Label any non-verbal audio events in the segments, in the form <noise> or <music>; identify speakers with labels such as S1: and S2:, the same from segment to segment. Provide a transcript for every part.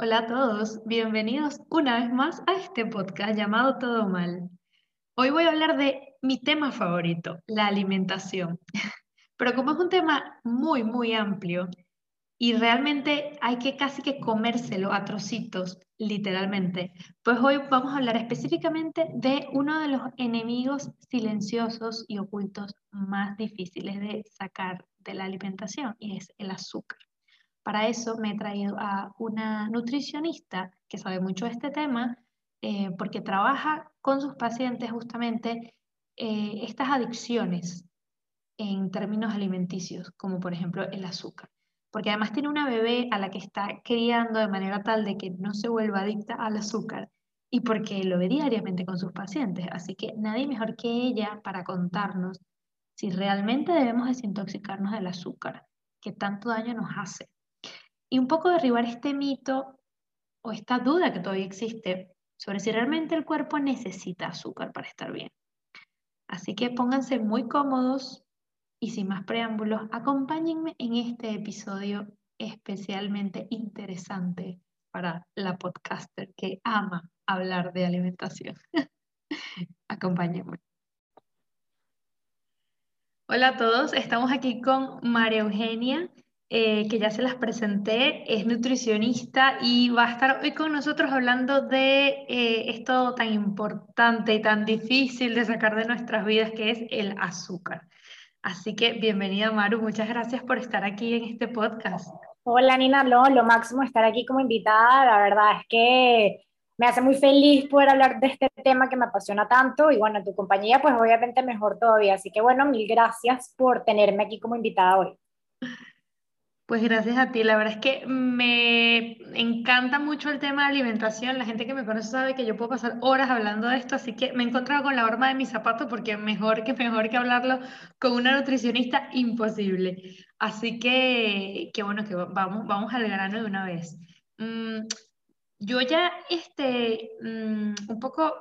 S1: Hola a todos, bienvenidos una vez más a este podcast llamado Todo Mal. Hoy voy a hablar de mi tema favorito, la alimentación. <laughs> Pero como es un tema muy, muy amplio y realmente hay que casi que comérselo a trocitos, literalmente, pues hoy vamos a hablar específicamente de uno de los enemigos silenciosos y ocultos más difíciles de sacar de la alimentación y es el azúcar. Para eso me he traído a una nutricionista que sabe mucho de este tema, eh, porque trabaja con sus pacientes justamente eh, estas adicciones en términos alimenticios, como por ejemplo el azúcar. Porque además tiene una bebé a la que está criando de manera tal de que no se vuelva adicta al azúcar y porque lo ve diariamente con sus pacientes. Así que nadie mejor que ella para contarnos si realmente debemos desintoxicarnos del azúcar, que tanto daño nos hace y un poco derribar este mito o esta duda que todavía existe sobre si realmente el cuerpo necesita azúcar para estar bien. Así que pónganse muy cómodos y sin más preámbulos, acompáñenme en este episodio especialmente interesante para la podcaster que ama hablar de alimentación. <laughs> Acompáñenme. Hola a todos, estamos aquí con María Eugenia. Eh, que ya se las presenté, es nutricionista y va a estar hoy con nosotros hablando de eh, esto tan importante y tan difícil de sacar de nuestras vidas, que es el azúcar. Así que bienvenida Maru, muchas gracias por estar aquí en este podcast.
S2: Hola Nina, lo, lo máximo estar aquí como invitada, la verdad es que me hace muy feliz poder hablar de este tema que me apasiona tanto y bueno, tu compañía pues obviamente mejor todavía, así que bueno, mil gracias por tenerme aquí como invitada hoy.
S1: Pues gracias a ti. La verdad es que me encanta mucho el tema de alimentación. La gente que me conoce sabe que yo puedo pasar horas hablando de esto, así que me he encontrado con la horma de mis zapatos porque mejor que mejor que hablarlo con una nutricionista, imposible. Así que, que bueno, que vamos, vamos al grano de una vez. Mm, yo ya, este, mm, un poco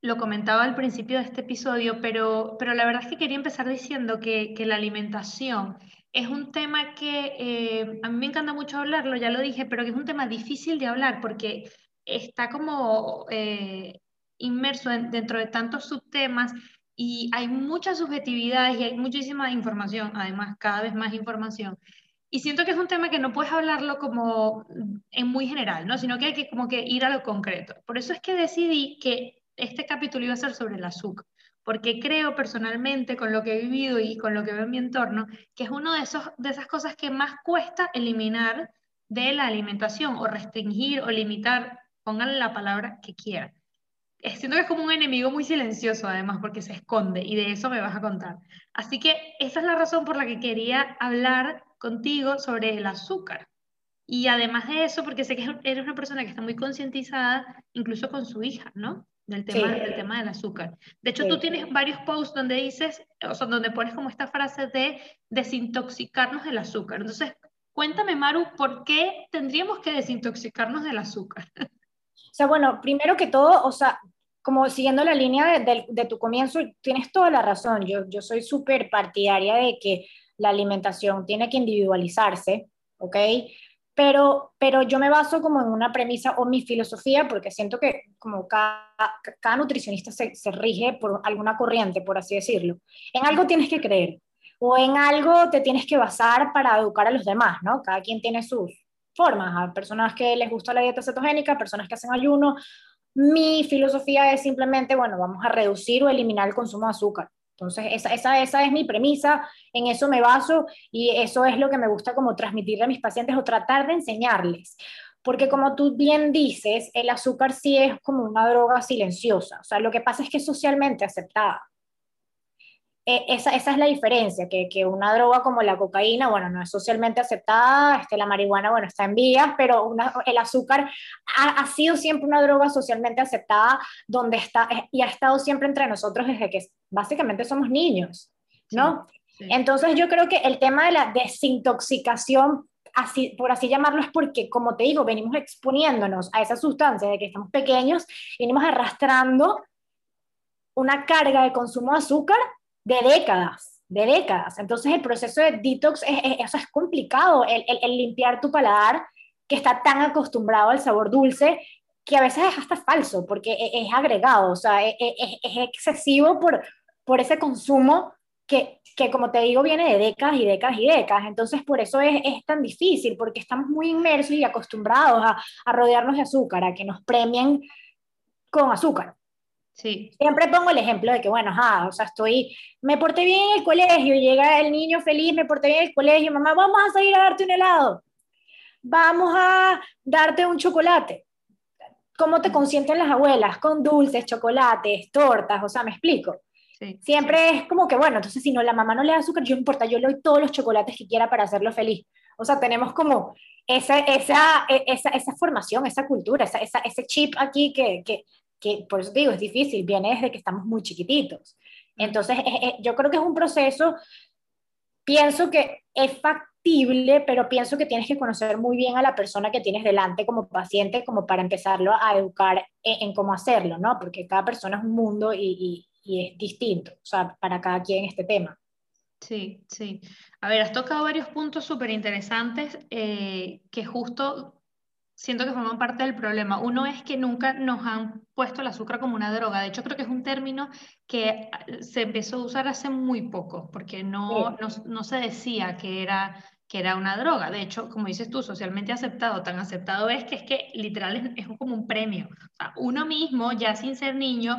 S1: lo comentaba al principio de este episodio, pero, pero la verdad es que quería empezar diciendo que, que la alimentación es un tema que eh, a mí me encanta mucho hablarlo, ya lo dije, pero que es un tema difícil de hablar porque está como eh, inmerso dentro de tantos subtemas y hay muchas subjetividades y hay muchísima información, además cada vez más información. Y siento que es un tema que no puedes hablarlo como en muy general, ¿no? sino que hay que como que ir a lo concreto. Por eso es que decidí que este capítulo iba a ser sobre el azúcar porque creo personalmente con lo que he vivido y con lo que veo en mi entorno, que es una de, de esas cosas que más cuesta eliminar de la alimentación o restringir o limitar, pónganle la palabra que quieran. Siento que es como un enemigo muy silencioso además porque se esconde y de eso me vas a contar. Así que esa es la razón por la que quería hablar contigo sobre el azúcar. Y además de eso, porque sé que eres una persona que está muy concientizada incluso con su hija, ¿no? Del tema, del tema del azúcar. De hecho, tú tienes varios posts donde dices, o sea, donde pones como esta frase de desintoxicarnos del azúcar. Entonces, cuéntame, Maru, ¿por qué tendríamos que desintoxicarnos del azúcar?
S2: O sea, bueno, primero que todo, o sea, como siguiendo la línea de, de, tu comienzo, tienes toda la razón. Yo, yo soy súper partidaria de que la alimentación tiene que individualizarse, ¿ok? Pero, pero yo me baso como en una premisa o mi filosofía, porque siento que como cada, cada nutricionista se, se, rige por alguna corriente, por así decirlo. En algo tienes que creer o en algo te tienes que basar para educar a los demás, ¿no? Cada quien tiene sus formas. Hay personas que les gusta la dieta cetogénica, personas que hacen ayuno. Mi filosofía es simplemente, bueno, vamos a reducir o eliminar el consumo de azúcar. Entonces, esa, esa, esa, es mi premisa, en eso me baso y eso es lo que me gusta como transmitirle a mis pacientes o tratar de enseñarles. Porque como tú bien dices, el azúcar sí es como una droga silenciosa, o sea, lo que pasa es que es socialmente aceptada. E, esa, esa, es la diferencia, que, que, una droga como la cocaína, bueno, no es socialmente aceptada, este, la marihuana, bueno, está en vías, pero el azúcar ha, ha, sido siempre una droga socialmente aceptada donde está, eh, y ha estado siempre entre nosotros desde que básicamente somos niños, ¿no? Sí, sí. Entonces yo creo que el tema de la desintoxicación Así, por así llamarlo, es porque, como te digo, venimos exponiéndonos a esa sustancia de que estamos pequeños, venimos arrastrando una carga de consumo de azúcar de décadas, de décadas. Entonces el proceso de detox es, es, es complicado, el, el, el, limpiar tu paladar que está tan acostumbrado al sabor dulce que a veces es hasta falso, porque e, es, agregado, o sea, e, e, es, excesivo por, por ese consumo que, que, como te digo, viene de décadas y décadas y décadas. Entonces, por eso es, es tan difícil, porque estamos muy inmersos y acostumbrados a, a, rodearnos de azúcar, a que nos premien con azúcar.
S1: Sí.
S2: Siempre pongo el ejemplo de que, bueno, o sea, estoy, me porté bien en el colegio, llega el niño feliz, me porté bien en el colegio, mamá, vamos a salir a darte un helado, vamos a darte un chocolate cómo te consienten las abuelas, con dulces, chocolates, tortas, o sea, me explico. Siempre es como que, bueno, entonces si no, la mamá no le da azúcar, yo importa, yo le doy todos los chocolates que quiera para hacerlo feliz. O sea, tenemos como esa, esa, e, esa, esa formación, esa cultura, esa, ese chip aquí que, que, que, por eso digo, es difícil, viene desde que estamos muy chiquititos. Entonces, yo creo que es un proceso, pienso que es factible pero pienso que tienes que conocer muy bien a la persona que tienes delante como paciente, como para empezarlo a educar en, cómo hacerlo, ¿no? Porque cada persona es un mundo y, y, es distinto, o sea, para cada quien este tema.
S1: Sí, sí. A ver, has tocado varios puntos súper interesantes eh, que justo siento que forman parte del problema. Uno es que nunca nos han puesto el azúcar como una droga. De hecho, creo que es un término que se empezó a usar hace muy poco, porque no, no, no se decía que era que era una droga. De hecho, como dices tú, socialmente aceptado, tan aceptado es que es que literal es, como un premio. O sea, uno mismo, ya sin ser niño,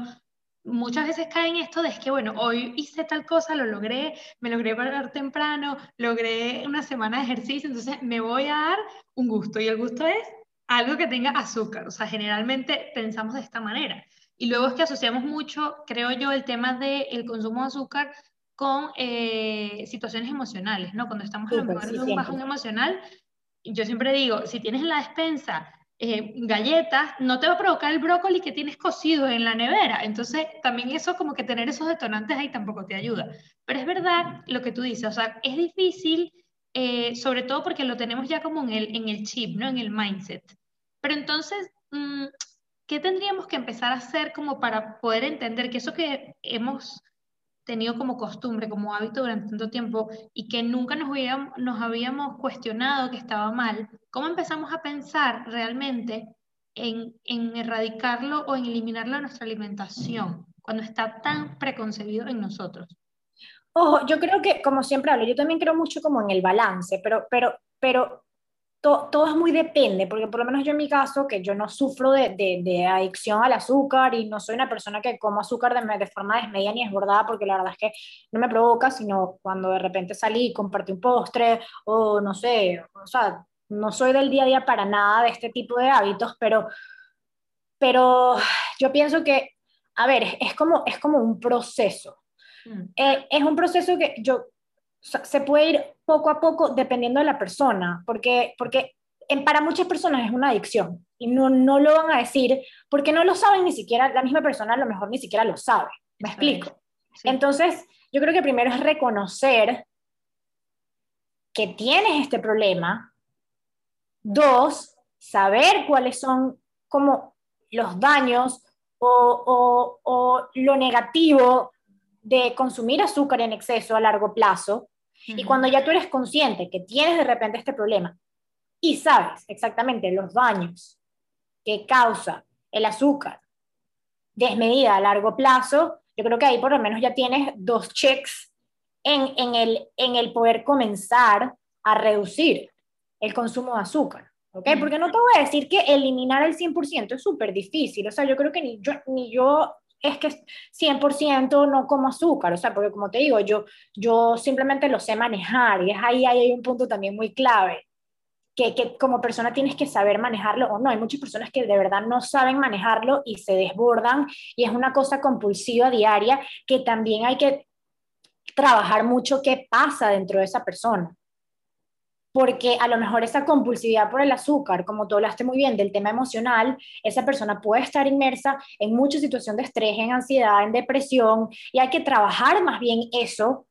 S1: muchas veces cae en esto de es que, bueno, hoy hice tal cosa, lo logré, me logré parar temprano, logré una semana de ejercicio, entonces me voy a dar un gusto. Y el gusto es algo que tenga azúcar. O sea, generalmente pensamos de esta manera. Y luego es que asociamos mucho, creo yo, el tema del consumo de azúcar con eh, situaciones emocionales, ¿no? Cuando estamos en un bajón emocional, yo siempre digo, si tienes en la despensa eh, galletas, no te va a provocar el brócoli que tienes cocido en la nevera. Entonces, también eso, como que tener esos detonantes ahí tampoco te ayuda. Pero es verdad lo que tú dices, o sea, es difícil, eh, sobre todo porque lo tenemos ya como en el, en el chip, ¿no? En el mindset. Pero entonces, mm, ¿qué tendríamos que empezar a hacer como para poder entender que eso que hemos tenido como costumbre, como hábito durante tanto tiempo y que nunca nos habíamos, nos habíamos cuestionado que estaba mal, ¿cómo empezamos a pensar realmente en, en erradicarlo o en eliminarlo de nuestra alimentación cuando está tan preconcebido en nosotros?
S2: Ojo, yo creo que, como siempre hablo, yo también creo mucho como en el balance, pero, pero, pero todo es muy depende, porque por lo menos yo en mi caso, que yo no sufro de, de, adicción al azúcar y no soy una persona que como azúcar de, de forma desmedida ni esbordada, porque la verdad es que no me provoca, sino cuando de repente salí y compartí un postre o no sé, o sea, no soy del día a día para nada de este tipo de hábitos, pero, pero yo pienso que, a ver, es como, es como un proceso. Mm. Eh, es un proceso que yo se puede ir poco a poco dependiendo de la persona, porque, porque en, para muchas personas es una adicción y no, no lo van a decir porque no lo saben ni siquiera, la misma persona a lo mejor ni siquiera lo sabe. ¿Me explico? Entonces, yo creo que primero es reconocer que tienes este problema. Dos, saber cuáles son como los daños o, o, o lo negativo de consumir azúcar en exceso a largo plazo. Y cuando ya tú eres consciente que tienes de repente este problema y sabes exactamente los daños que causa el azúcar desmedida a largo plazo, yo creo que ahí por lo menos ya tienes dos checks en, en, el, en el poder comenzar a reducir el consumo de azúcar. ¿ok? Porque no te voy a decir que eliminar el 100% es súper difícil. O sea, yo creo que ni yo, ni yo es que 100% no como azúcar, o sea, porque como te digo, yo, yo simplemente lo sé manejar y es ahí, hay un punto también muy clave, que, que, como persona tienes que saber manejarlo o no. Hay muchas personas que de verdad no saben manejarlo y se desbordan y es una cosa compulsiva diaria que también hay que trabajar mucho qué pasa dentro de esa persona porque a lo mejor esa compulsividad por el azúcar, como tú hablaste muy bien del tema emocional, esa persona puede estar inmersa en mucha situación de estrés, en ansiedad, en depresión, y hay que trabajar más bien eso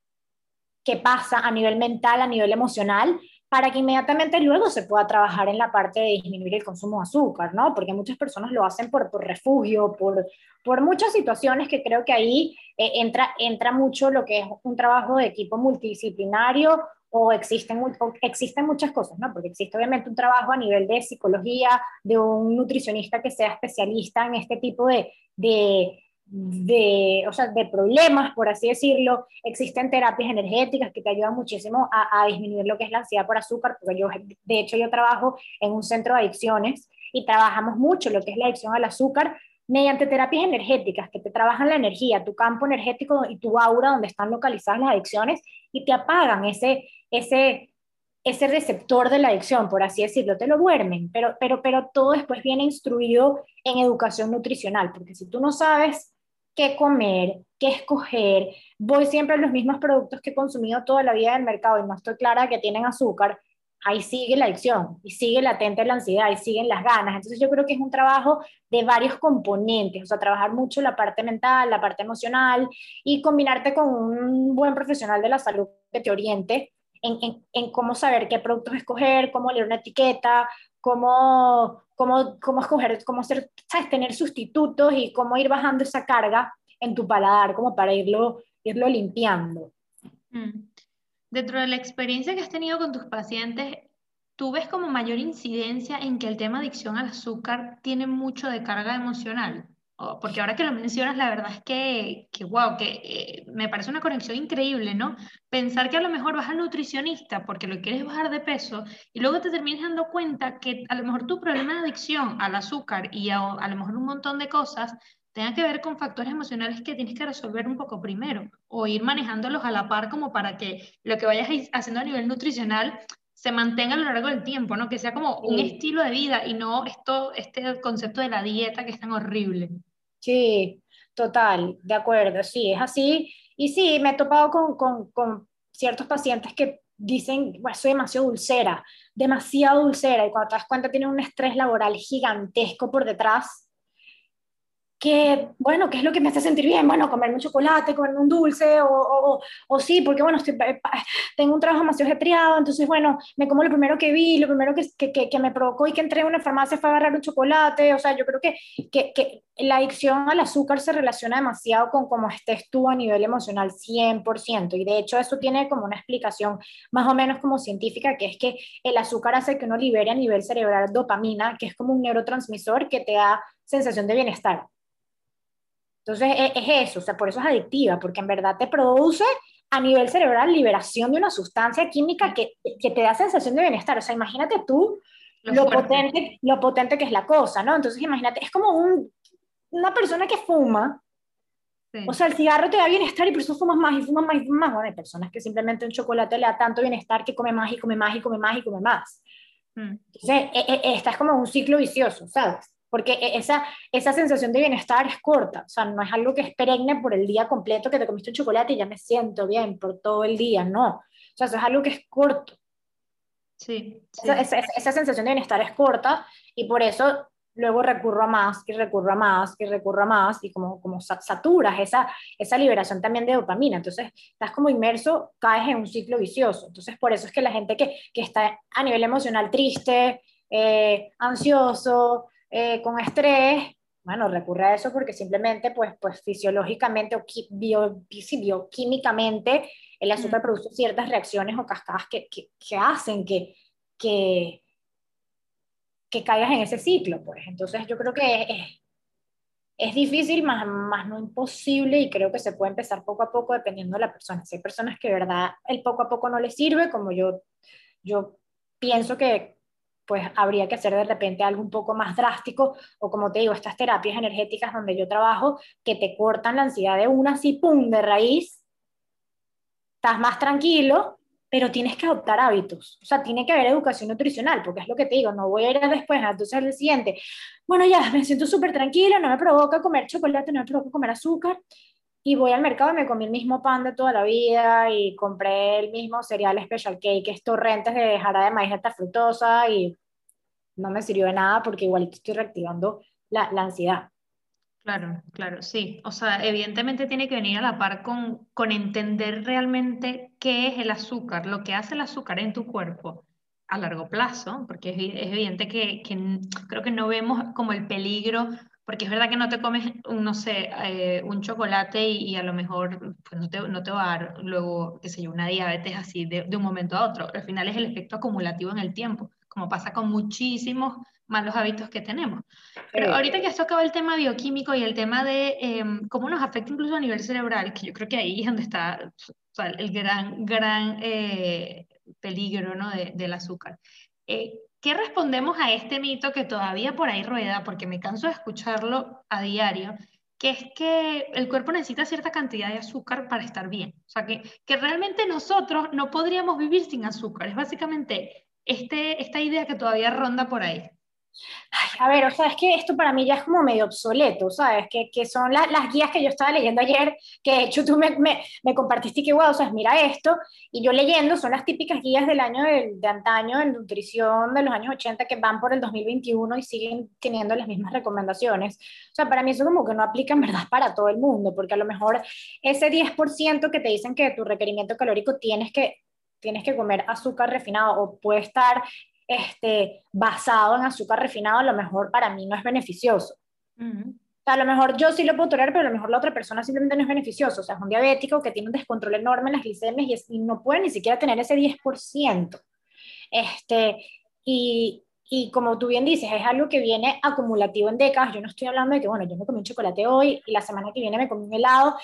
S2: que pasa a nivel mental, a nivel emocional, para que inmediatamente luego se pueda trabajar en la parte de disminuir el consumo de azúcar, ¿no? Porque muchas personas lo hacen por, por refugio, por, por muchas situaciones que creo que ahí eh, entra, entra mucho lo que es un trabajo de equipo multidisciplinario o existen, existen muchas cosas, ¿no? Porque existe obviamente un trabajo a nivel de psicología, de un nutricionista que sea especialista en este tipo de, de, de, o sea, de problemas, por así decirlo. Existen terapias energéticas que te ayudan muchísimo a, a disminuir lo que es la ansiedad por azúcar, porque yo, de hecho, yo trabajo en un centro de adicciones y trabajamos mucho lo que es la adicción al azúcar mediante terapias energéticas que te trabajan la energía, tu campo energético y tu aura donde están localizadas las adicciones y te apagan ese, ese, ese receptor de la adicción, por así decirlo, te lo duermen, pero, pero, pero todo después viene instruido en educación nutricional, porque si tú no sabes qué comer, qué escoger, voy siempre a los mismos productos que he consumido toda la vida en el mercado y no estoy clara que tienen azúcar, ahí sigue la adicción y sigue latente la ansiedad y siguen las ganas. Entonces yo creo que es un trabajo de varios componentes, o sea, trabajar mucho la parte mental, la parte emocional y combinarte con un buen profesional de la salud que te oriente en, en, cómo saber qué productos escoger, cómo leer una etiqueta, cómo, cómo, cómo escoger, cómo ser, ¿sabes? tener sustitutos y cómo ir bajando esa carga en tu paladar, como para irlo, irlo limpiando.
S1: Mm. Dentro de la experiencia que has tenido con tus pacientes, ¿tú ves como mayor incidencia en que el tema adicción al azúcar tiene mucho de carga emocional? Porque ahora que lo mencionas, la verdad es que, que wow, que eh, me parece una conexión increíble, ¿no? Pensar que a lo mejor vas al nutricionista porque lo quieres bajar de peso y luego te terminas dando cuenta que a lo mejor tu problema de adicción al azúcar y a, a lo mejor un montón de cosas tenga que ver con factores emocionales que tienes que resolver un poco primero o ir manejándolos a la par como para que lo que vayas haciendo a nivel nutricional se mantenga a lo largo del tiempo, ¿no? Que sea como un estilo de vida y no esto, este concepto de la dieta que es tan horrible.
S2: Sí, total, de acuerdo, sí, es así. Y sí, me he topado con, con, con ciertos pacientes que dicen, bueno, soy demasiado dulcera, demasiado dulcera, y cuando te das cuenta tienen un estrés laboral gigantesco por detrás que, bueno, ¿qué es lo que me hace sentir bien? Bueno, comerme un chocolate, comerme un dulce, o, o, o sí, porque, bueno, estoy, eh, tengo un trabajo demasiado ajetreado, entonces, bueno, me como lo primero que vi, lo primero que, que, que, me provocó y que entré en una farmacia fue agarrar un chocolate, o sea, yo creo que, que, que la adicción al azúcar se relaciona demasiado con cómo estés tú a nivel emocional, 100%, y de hecho eso tiene como una explicación más o menos como científica, que es que el azúcar hace que uno libere a nivel cerebral dopamina, que es como un neurotransmisor que te da sensación de bienestar. Entonces e, es, eso, o sea, por eso es adictiva, porque en verdad te produce a nivel cerebral liberación de una sustancia química que, que te da sensación de bienestar. O sea, imagínate tú lo, potente, lo potente que es la cosa, ¿no? Entonces imagínate, es como un, una persona que fuma, O sea, el cigarro te da bienestar y por eso fumas más y fumas más y fumas más. Bueno, hay personas que simplemente un chocolate le da tanto bienestar que come más y come más y come más y come más. Mm. Entonces, e, e, esta es como un ciclo vicioso, ¿sabes? Porque e, esa, esa sensación de bienestar es corta, o sea, no es algo que es perenne por el día completo que te comiste un chocolate y ya me siento bien por todo el día, no, o sea, eso es algo que es corto.
S1: Sí.
S2: Esa, esa, sensación de bienestar es corta y por eso luego recurro a más y recurro a más y recurro a más y como, como saturas esa, esa liberación también de dopamina. Entonces, estás como inmerso, caes en un ciclo vicioso. Entonces, por eso es que la gente que, que está a nivel emocional triste, eh, ansioso, eh, con estrés, bueno, recurre a eso porque simplemente, pues, pues fisiológicamente o bio, bioquímicamente, el azúcar produce ciertas reacciones o cascadas que, que, que hacen que, que, que, caigas en ese ciclo, pues. Entonces, yo creo que es, es difícil, más, más no imposible, y creo que se puede empezar poco a poco dependiendo de la persona. Si hay personas que de verdad el poco a poco no les sirve, como yo, yo pienso que pues habría que hacer de repente algo un poco más drástico o como te digo, estas terapias energéticas donde yo trabajo que te cortan la ansiedad de una así, pum, de raíz, estás más tranquilo, pero tienes que adoptar hábitos, o sea, tiene que haber educación nutricional, porque es lo que te digo, no voy a ir después, entonces al siguiente, bueno, ya, me siento súper tranquilo, no me provoca comer chocolate, no me provoca comer azúcar, y voy al mercado y me comí el mismo pan de toda la vida y compré el mismo cereal special cake, es torrentes de jara de maíz alta fructosa y no me sirvió de nada porque igual estoy reactivando la, la, ansiedad.
S1: Claro, claro, sí. O sea, evidentemente tiene que venir a la par con, con entender realmente qué es el azúcar, lo que hace el azúcar en tu cuerpo a largo plazo, porque es, es evidente que, que creo que no vemos como el peligro porque es verdad que no te comes, no sé, eh, un chocolate y, a lo mejor pues no, te, no te va a dar luego, qué sé yo, una diabetes así de, de un momento a otro. Al final es el efecto acumulativo en el tiempo, como pasa con muchísimos malos hábitos que tenemos. Pero ahorita que has tocado el tema bioquímico y el tema de em, cómo nos afecta incluso a nivel cerebral, que yo creo que ahí es donde está el gran, gran eh, peligro ¿no? de, del azúcar. Eh, ¿Qué respondemos a este mito que todavía por ahí rueda, porque me canso de escucharlo a diario, que es que el cuerpo necesita cierta cantidad de azúcar para estar bien? O sea, que, que realmente nosotros no podríamos vivir sin azúcar. Es básicamente este, esta idea que todavía ronda por ahí
S2: a ver, o sea, es que esto para mí ya es como medio obsoleto, ¿sabes? Que, que son las guías que yo estaba leyendo ayer, que de hecho tú me, me, me compartiste que, wow, o sea, mira esto, y yo leyendo, son las típicas guías del año de, de antaño en nutrición de los años 80 que van por el 2021 y siguen teniendo las mismas recomendaciones. O sea, para mí eso como que no aplica en verdad para todo el mundo, porque a lo mejor ese 10% que te dicen que tu requerimiento calórico tienes que tienes que comer azúcar refinado o puede estar este, basado en azúcar refinado, a lo mejor para mí no es beneficioso. a lo mejor yo sí lo puedo tolerar, pero a lo mejor la otra persona simplemente no es beneficioso. O sea, es un diabético que tiene un descontrol enorme en las glicemias y, no puede ni siquiera tener ese 10%. Este, y, y como tú bien dices, es algo que viene acumulativo en décadas. Yo no estoy hablando de que, bueno, yo me comí un chocolate hoy y la semana que viene me comí un helado,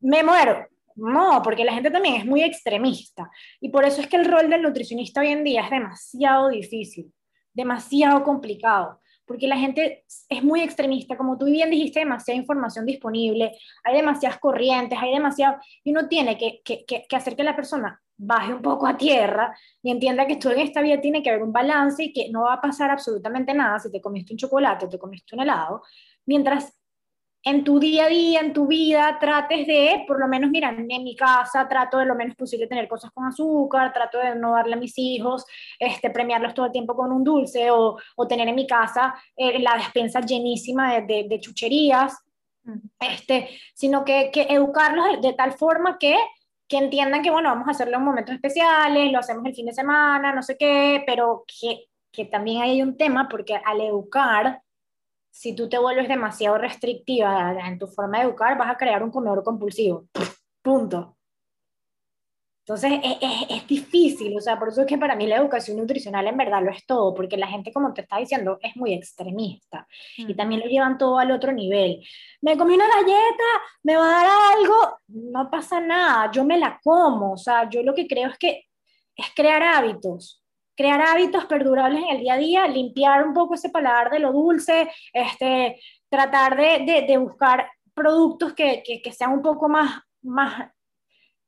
S2: me muero. No, porque la gente también es muy extremista. Y por eso es que el rol del nutricionista hoy en día es demasiado difícil, demasiado complicado, porque la gente es muy extremista. Como tú bien dijiste, demasiada información disponible, hay demasiadas corrientes, hay demasiado... Y uno tiene que, que, que, hacer que la persona baje un poco a tierra y entienda que tú en esta vida tiene que haber un balance y que no va a pasar absolutamente nada si te comiste un chocolate o te comiste un helado, mientras en tu día a día, en tu vida, trates de, por lo menos, mira, en mi casa trato de lo menos posible tener cosas con azúcar, trato de no darle a mis hijos, este, premiarlos todo el tiempo con un dulce o, o tener en mi casa eh, la despensa llenísima de, de, chucherías, este, sino que, que educarlos de, tal forma que, que entiendan que, bueno, vamos a hacerlo en momentos especiales, lo hacemos el fin de semana, no sé qué, pero que, que también hay un tema porque al educar, si tú te vuelves demasiado restrictiva en tu forma de educar, vas a crear un comedor compulsivo. Punto. Entonces es, es, es, difícil, o sea, por eso es que para mí la educación nutricional en verdad lo es todo, porque la gente, como te está diciendo, es muy extremista y mm. también lo llevan todo al otro nivel. Me comí una galleta, me va a dar algo, no pasa nada, yo me la como, o sea, yo lo que creo es que es crear hábitos, crear hábitos perdurables en el día a día, limpiar un poco ese paladar de lo dulce, este, tratar de, de, buscar productos que, que, que, sean un poco más, más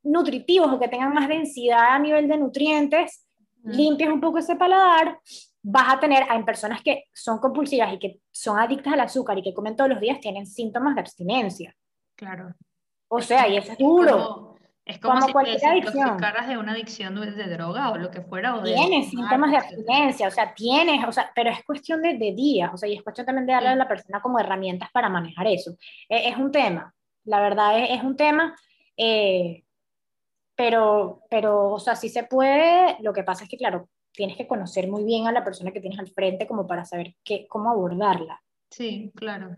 S2: nutritivos o que tengan más densidad a nivel de nutrientes, limpias un poco ese paladar, vas a tener, hay personas que son compulsivas y que son adictas al azúcar y que comen todos los días, tienen síntomas de abstinencia.
S1: Claro.
S2: O sea, y es duro.
S1: Es como, si cualquier te adicción. de una adicción de, droga o lo que fuera. O
S2: tienes síntomas de abstinencia, o sea, tienes, o sea, pero es cuestión de, de días, o sea, y es cuestión también de darle a la persona como herramientas para manejar eso. Es, es un tema, la verdad es, es un tema, eh, pero, pero, o sea, sí se puede, lo que pasa es que, claro, tienes que conocer muy bien a la persona que tienes al frente como para saber qué, cómo abordarla.
S1: Sí, claro.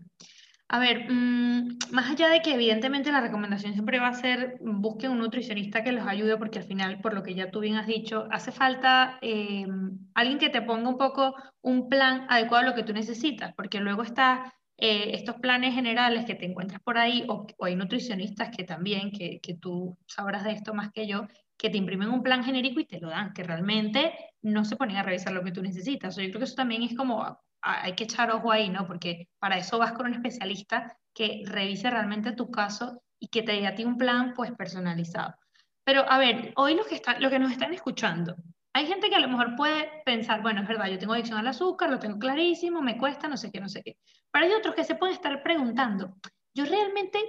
S1: A ver, mm, más allá de que evidentemente la recomendación siempre va a ser busquen un nutricionista que los ayude porque al final, por lo que ya tú bien has dicho, hace falta eh, alguien que te ponga un poco un plan adecuado a lo que tú necesitas, porque luego está eh, estos planes generales que te encuentras por ahí, o, hay nutricionistas que también, que, que tú sabrás de esto más que yo, que te imprimen un plan genérico y te lo dan, que realmente no se ponen a revisar lo que tú necesitas. Yo creo que eso también es como hay que echar ojo ahí, ¿no? Porque para eso vas con un especialista que revise realmente tu caso y que te dé a ti un plan, pues, personalizado. Pero, a ver, hoy los que, están, los que nos están escuchando, hay gente que a lo mejor puede pensar, bueno, es verdad, yo tengo adicción al azúcar, lo tengo clarísimo, me cuesta, no sé qué, no sé qué. Pero hay otros que se pueden estar preguntando, ¿yo realmente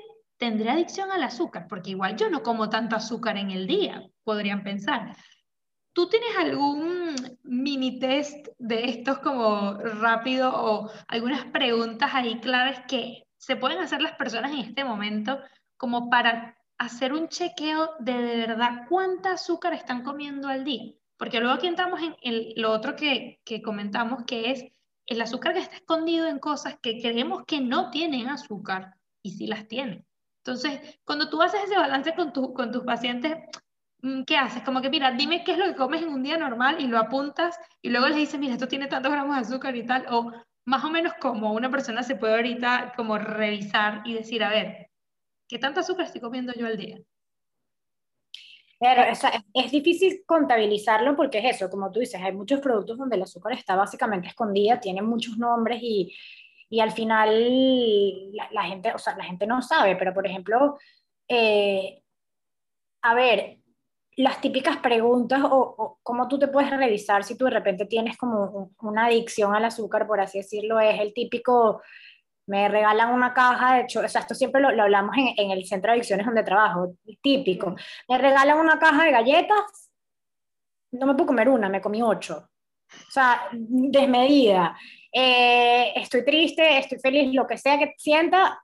S1: tendré adicción al azúcar? Porque igual yo no como tanto azúcar en el día, podrían pensar. ¿Tú tienes algún mini test de estos como rápido o algunas preguntas ahí claves que se pueden hacer las personas en este momento como para hacer un chequeo de de verdad cuánta azúcar están comiendo al día? Porque luego aquí entramos en lo otro que, que comentamos, que es el azúcar que está escondido en cosas que creemos que no tienen azúcar y sí las tienen. Entonces, cuando tú haces ese balance con, tu, con tus pacientes, mm, ¿qué haces? Como que, mira, dime qué es lo que comes en un día normal y lo apuntas y luego les dices, mira, esto tiene tantos gramos de azúcar y tal, o más o menos como una persona se puede ahorita como revisar y decir, a ver, ¿qué tanto azúcar estoy comiendo yo al día?
S2: Pero es, difícil contabilizarlo porque es eso, como tú dices, hay muchos productos donde el azúcar está básicamente escondida, tiene muchos nombres y, y al final la, gente, o sea, la gente no sabe, pero por ejemplo, eh, a ver, las típicas preguntas o, cómo tú te puedes revisar si tú de repente tienes como una adicción al azúcar, por así decirlo, es el típico, me regalan una caja, de hecho, o sea, esto siempre lo, hablamos en, en, el centro de adicciones donde trabajo, típico, me regalan una caja de galletas, no me puedo comer una, me comí ocho. O sea, desmedida. Eh, estoy triste, estoy feliz, lo que sea que sienta,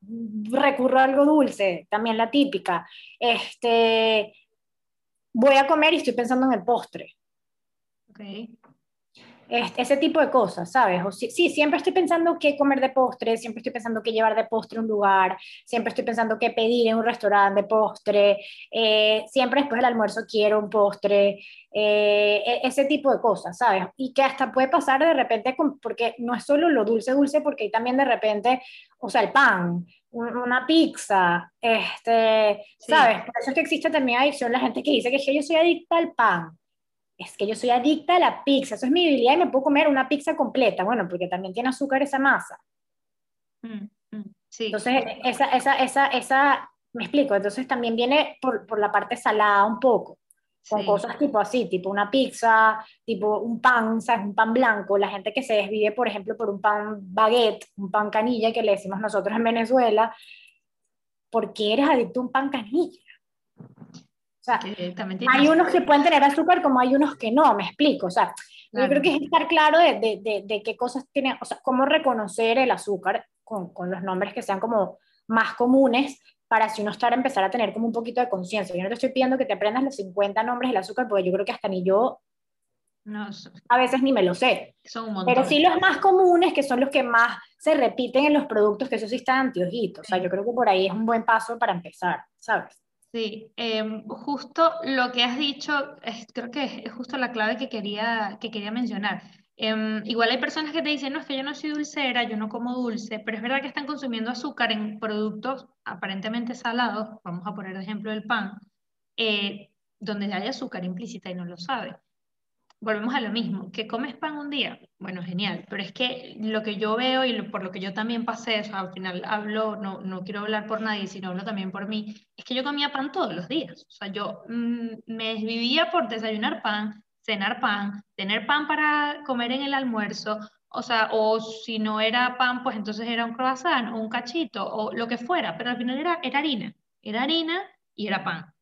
S2: recurro a algo dulce, también la típica. Este, voy a comer y estoy pensando en el postre.
S1: Okay
S2: ese tipo de cosas, ¿sabes? O sí, siempre estoy pensando qué comer de postre, siempre estoy pensando qué llevar de postre a un lugar, siempre estoy pensando qué pedir en un restaurante de postre, eh, siempre después del almuerzo quiero un postre, eh, e, ese tipo de cosas, ¿sabes? Y que hasta puede pasar de repente, con, porque no es solo lo dulce, dulce, porque hay también de repente, o sea, el pan, una pizza, este, ¿sabes? Por eso es que existe también adicción, la gente que dice que yo soy adicta al pan es que yo soy adicta a la pizza, eso es mi debilidad y me puedo comer una pizza completa, bueno, porque también tiene azúcar esa masa.
S1: Mm, mm, sí.
S2: Entonces, esa, esa, esa, esa, me explico, entonces también viene por, por la parte salada un poco, con cosas tipo así, tipo una pizza, tipo un pan, ¿sabes? Un pan blanco, la gente que se desvive, por ejemplo, por un pan baguette, un pan canilla que le decimos nosotros en Venezuela, ¿por qué eres adicto a un pan canilla? Sea, hay unos que pueden tener azúcar como hay unos que no, me explico. O sea, yo creo que es estar claro de, de, de, qué cosas tiene, o sea, cómo reconocer el azúcar con, con, los nombres que sean como más comunes para si uno estar a empezar a tener como un poquito de conciencia. Yo no te estoy pidiendo que te aprendas los 50 nombres del azúcar, porque yo creo que hasta ni yo
S1: no,
S2: a veces ni me lo sé.
S1: Son un
S2: Pero sí los más comunes, que son los que más se repiten en los productos, que eso sí está antiojitos. O sea, yo creo que por ahí es un buen paso para empezar, ¿sabes?
S1: Sí, em, justo lo que has dicho, es, creo que es, justo la clave que quería, que quería mencionar. Em, igual hay personas que te dicen, no, es que yo no soy dulcera, yo no como dulce, pero es verdad que están consumiendo azúcar en productos aparentemente salados, vamos a poner de ejemplo el pan, eh, donde hay azúcar implícita y no lo sabe volvemos a lo mismo, que comes pan un día, bueno, genial, pero es que lo que yo veo y por lo que yo también pasé, o al final hablo, no, no quiero hablar por nadie, sino hablo también por mí, es que yo comía pan todos los días, o sea, yo mm, me vivía por desayunar pan, cenar pan, tener pan para comer en el almuerzo, o sea, o si no era pan, pues entonces era un croissant o un cachito o lo que fuera, pero al final era, era harina, era harina y era pan.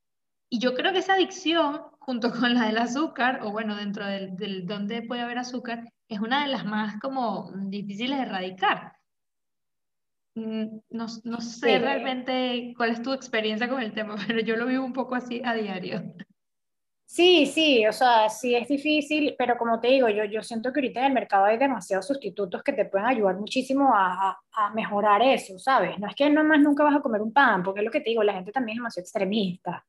S1: Y yo creo que esa adicción junto con la del azúcar, o bueno, dentro del, del donde puede haber azúcar, es una de las más como difíciles de erradicar. Mm, no, no sé realmente cuál es tu experiencia con el tema, <laughs> pero yo lo vivo un poco así a diario.
S2: Sí, sí, o sea, sí es difícil, pero como te digo, yo, yo siento que ahorita en el mercado hay demasiados sustitutos que te pueden ayudar muchísimo a, a, mejorar eso, ¿sabes? No es que nomás nunca vas a comer un pan, porque es lo que te digo, la gente también es demasiado extremista.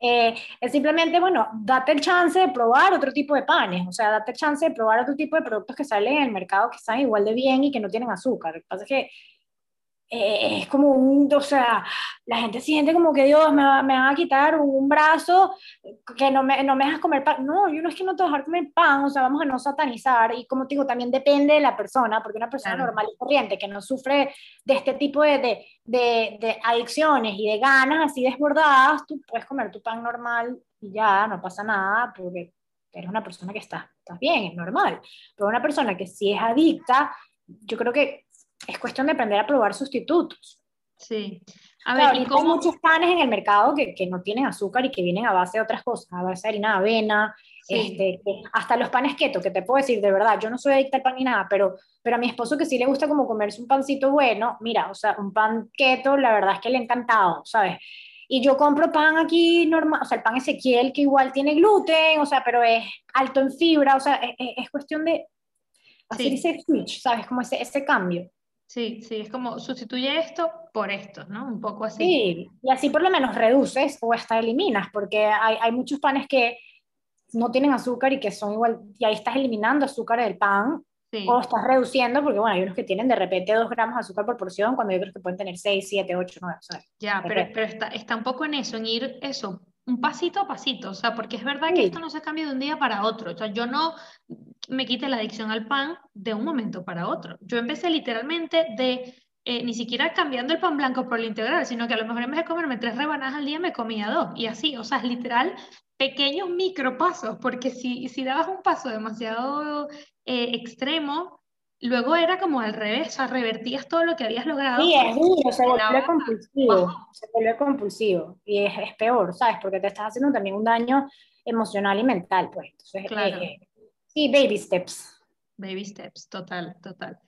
S2: Eh, es simplemente, bueno, date el chance de probar otro tipo de panes, o sea, date el chance de probar otro tipo de productos que salen en el mercado que están igual de bien y que no tienen azúcar. Lo que pasa es que eh, es como un, o sea, la gente siente como que Dios me, va, me van a quitar un, brazo, que no me, no me dejas comer pan. No, yo no es que no te dejar comer pan, o sea, vamos a no satanizar. Y como te digo, también depende de la persona, porque una persona normal y corriente que no sufre de este tipo de, de, de, de, adicciones y de ganas así desbordadas, tú puedes comer tu pan normal y ya, no pasa nada, porque eres una persona que está, estás bien, es normal. Pero una persona que sí es adicta, yo creo que es cuestión de aprender a probar sustitutos.
S1: Sí.
S2: A ver, Hay muchos panes en el mercado que, que, no tienen azúcar y que vienen a base de otras cosas, a base de harina de avena, este, hasta los panes keto, que te puedo decir de verdad, yo no soy adicta al pan ni nada, pero, pero a mi esposo que sí le gusta como comerse un pancito bueno, mira, o sea, un pan keto, la verdad es que le ha encantado, ¿sabes? Y yo compro pan aquí normal, o sea, el pan Ezequiel que igual tiene gluten, o sea, pero es alto en fibra, o sea, es, es cuestión de, Así dice switch, ¿sabes? Como ese, ese cambio.
S1: Sí, sí, es como sustituye esto por esto, ¿no? Un poco así.
S2: Sí, y así por lo menos reduces o hasta eliminas, porque hay, hay muchos panes que no tienen azúcar y que son igual, y ahí estás eliminando azúcar del pan, o estás reduciendo, porque bueno, hay unos que tienen de repente 2 gramos de azúcar por porción, cuando hay otros que pueden tener 6, 7, 8, 9, ¿sabes?
S1: Ya, pero, pero está, está un poco en eso, en ir eso, un pasito a pasito, o sea, porque es verdad que esto no se cambia de un día para otro, o sea, yo no me quité la adicción al pan de un momento para otro, yo empecé literalmente de eh, ni siquiera cambiando el pan blanco por el integral, sino que a lo mejor en vez de comerme tres rebanadas al día me comía dos, y así, o sea, es literal pequeños micropasos, porque si, si dabas un paso demasiado eh, extremo, luego era como al revés, o sea, revertías todo lo que habías logrado.
S2: Sí, es duro, se vuelve compulsivo, se vuelve compulsivo, y es, es, peor, ¿sabes? Porque te estás haciendo también un daño emocional y mental, pues. Entonces, claro. Eh, sí, baby steps.
S1: Baby steps, total, total.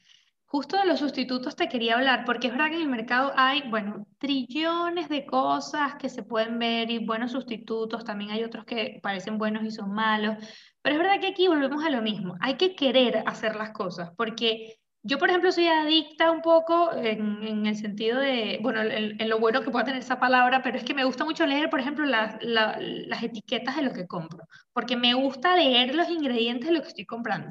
S1: Justo de los sustitutos te quería hablar, porque es verdad que en el mercado hay, bueno, trillones de cosas que se pueden ver y buenos sustitutos, también hay otros que parecen buenos y son malos, pero es verdad que aquí volvemos a lo mismo, hay que querer hacer las cosas, porque yo, por ejemplo, soy adicta un poco en, el sentido de, bueno, en, lo bueno que pueda tener esa palabra, pero es que me gusta mucho leer, por ejemplo, las, las etiquetas de lo que compro, porque me gusta leer los ingredientes de lo que estoy comprando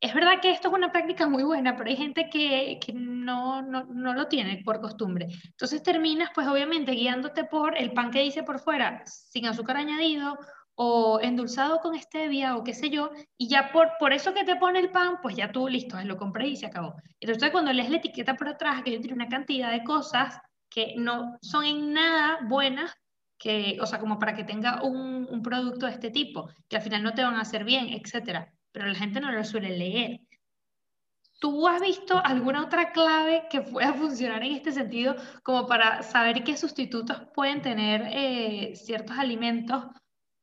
S1: es verdad que esto es una práctica muy buena, pero hay gente que, que no, no, no, lo tiene por costumbre. Entonces terminas, pues obviamente, guiándote por el pan que dice por fuera, sin azúcar añadido o endulzado con stevia o qué sé yo, y ya por, por eso que te pone el pan, pues ya tú listo, lo compré y se acabó. Entonces cuando lees la etiqueta por atrás, que tiene una cantidad de cosas que no son en nada buenas, que, o sea, como para que tenga un, un producto de este tipo, que al final no te van a hacer bien, etcétera pero la gente no lo suele leer. ¿Tú has visto alguna otra clave que pueda <laughs> funcionar en este sentido como para saber qué sustitutos pueden tener eh, ciertos alimentos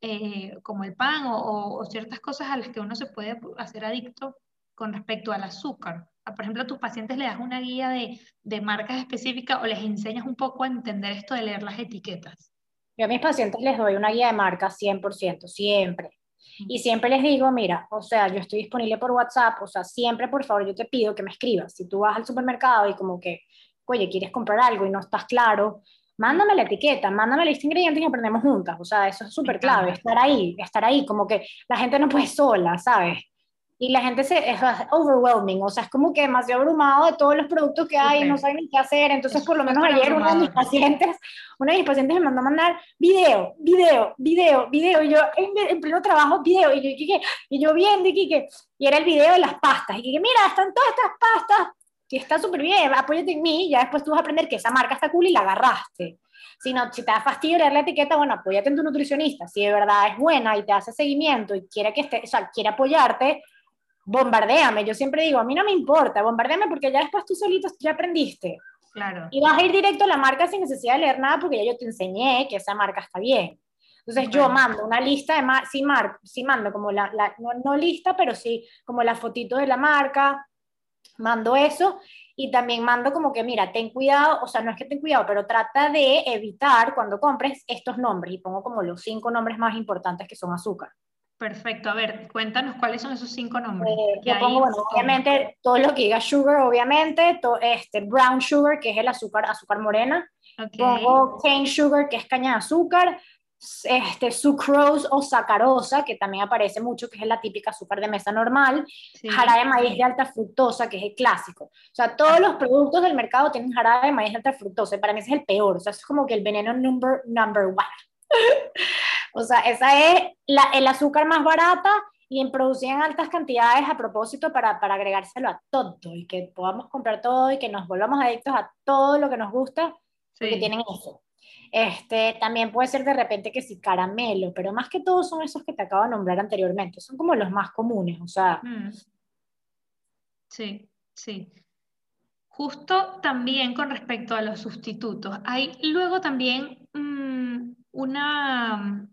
S1: eh, como el pan o, ciertas cosas a las que uno se puede hacer adicto con respecto al azúcar? Por ejemplo, a tus pacientes le das una guía de, de marcas específicas o les enseñas un poco a entender esto de leer las etiquetas.
S2: Yo a mis pacientes les doy una guía de marcas 100%, siempre. Y siempre les digo, mira, o sea, yo estoy disponible por WhatsApp, o sea, siempre por favor yo te pido que me escribas. Si tú vas al supermercado y como que, oye, quieres comprar algo y no estás claro, mándame la etiqueta, mándame la lista de ingredientes y aprendemos juntas. O sea, eso es súper clave, estar ahí, estar ahí, como que la gente no puede sola, ¿sabes? y la gente se es overwhelming, o sea, es como que demasiado abrumado de todos los productos que hay, no saben ni qué hacer, entonces por lo menos ayer uno de mis pacientes, uno de mis pacientes me mandó a mandar video, video, video, video, y yo en, pleno trabajo, video, y yo, y, y yo viendo, y, que, y era el video de las pastas, y que mira, están todas estas pastas, y está súper bien, apóyate en mí, ya después tú vas a aprender que esa marca está cool y la agarraste. Si, no, si te da fastidio leer la etiqueta, bueno, apóyate en tu nutricionista. Si de verdad es buena y te hace seguimiento y quiere que esté, o sea, quiere apoyarte, bombardéame. Yo siempre digo, a mí no me importa, bombardéame porque ya después tú solito ya aprendiste.
S1: Claro.
S2: Y vas a ir directo a la marca sin necesidad de leer nada porque ya yo te enseñé que esa marca está bien. Entonces yo mando una lista de marcas, sí, mar sí mando como la, la no, no, lista, pero sí como la fotito de la marca, mando eso y también mando como que, mira, ten cuidado, o sea, no es que ten cuidado, pero trata de evitar cuando compres estos nombres y pongo como los cinco nombres más importantes que son azúcar.
S1: Perfecto, a ver, cuéntanos cuáles son esos cinco nombres.
S2: Eh, pongo, bueno, obviamente, todo lo que diga sugar, obviamente, este, brown sugar, que es el azúcar, azúcar morena. Pongo cane sugar, que es caña de azúcar. Este, sucrose o sacarosa, que también aparece mucho, que es la típica azúcar de mesa normal. Jarabe de maíz de alta fructosa, que es el clásico. O sea, todos los productos del mercado tienen jarabe de maíz de alta fructosa, y para mí ese es el peor. O sea, es como que el veneno number, number one. <laughs> O sea, esa es la, el azúcar más barata y en altas cantidades a propósito para, para agregárselo a todo y que podamos comprar todo y que nos volvamos adictos a todo lo que nos gusta porque tienen eso. Este, también puede ser de repente que sí, caramelo, pero más que todo son esos que te acabo de nombrar anteriormente, son como los más comunes, o sea. Mm.
S1: Sí, sí. Justo también con respecto a los sustitutos, hay luego también mm, una,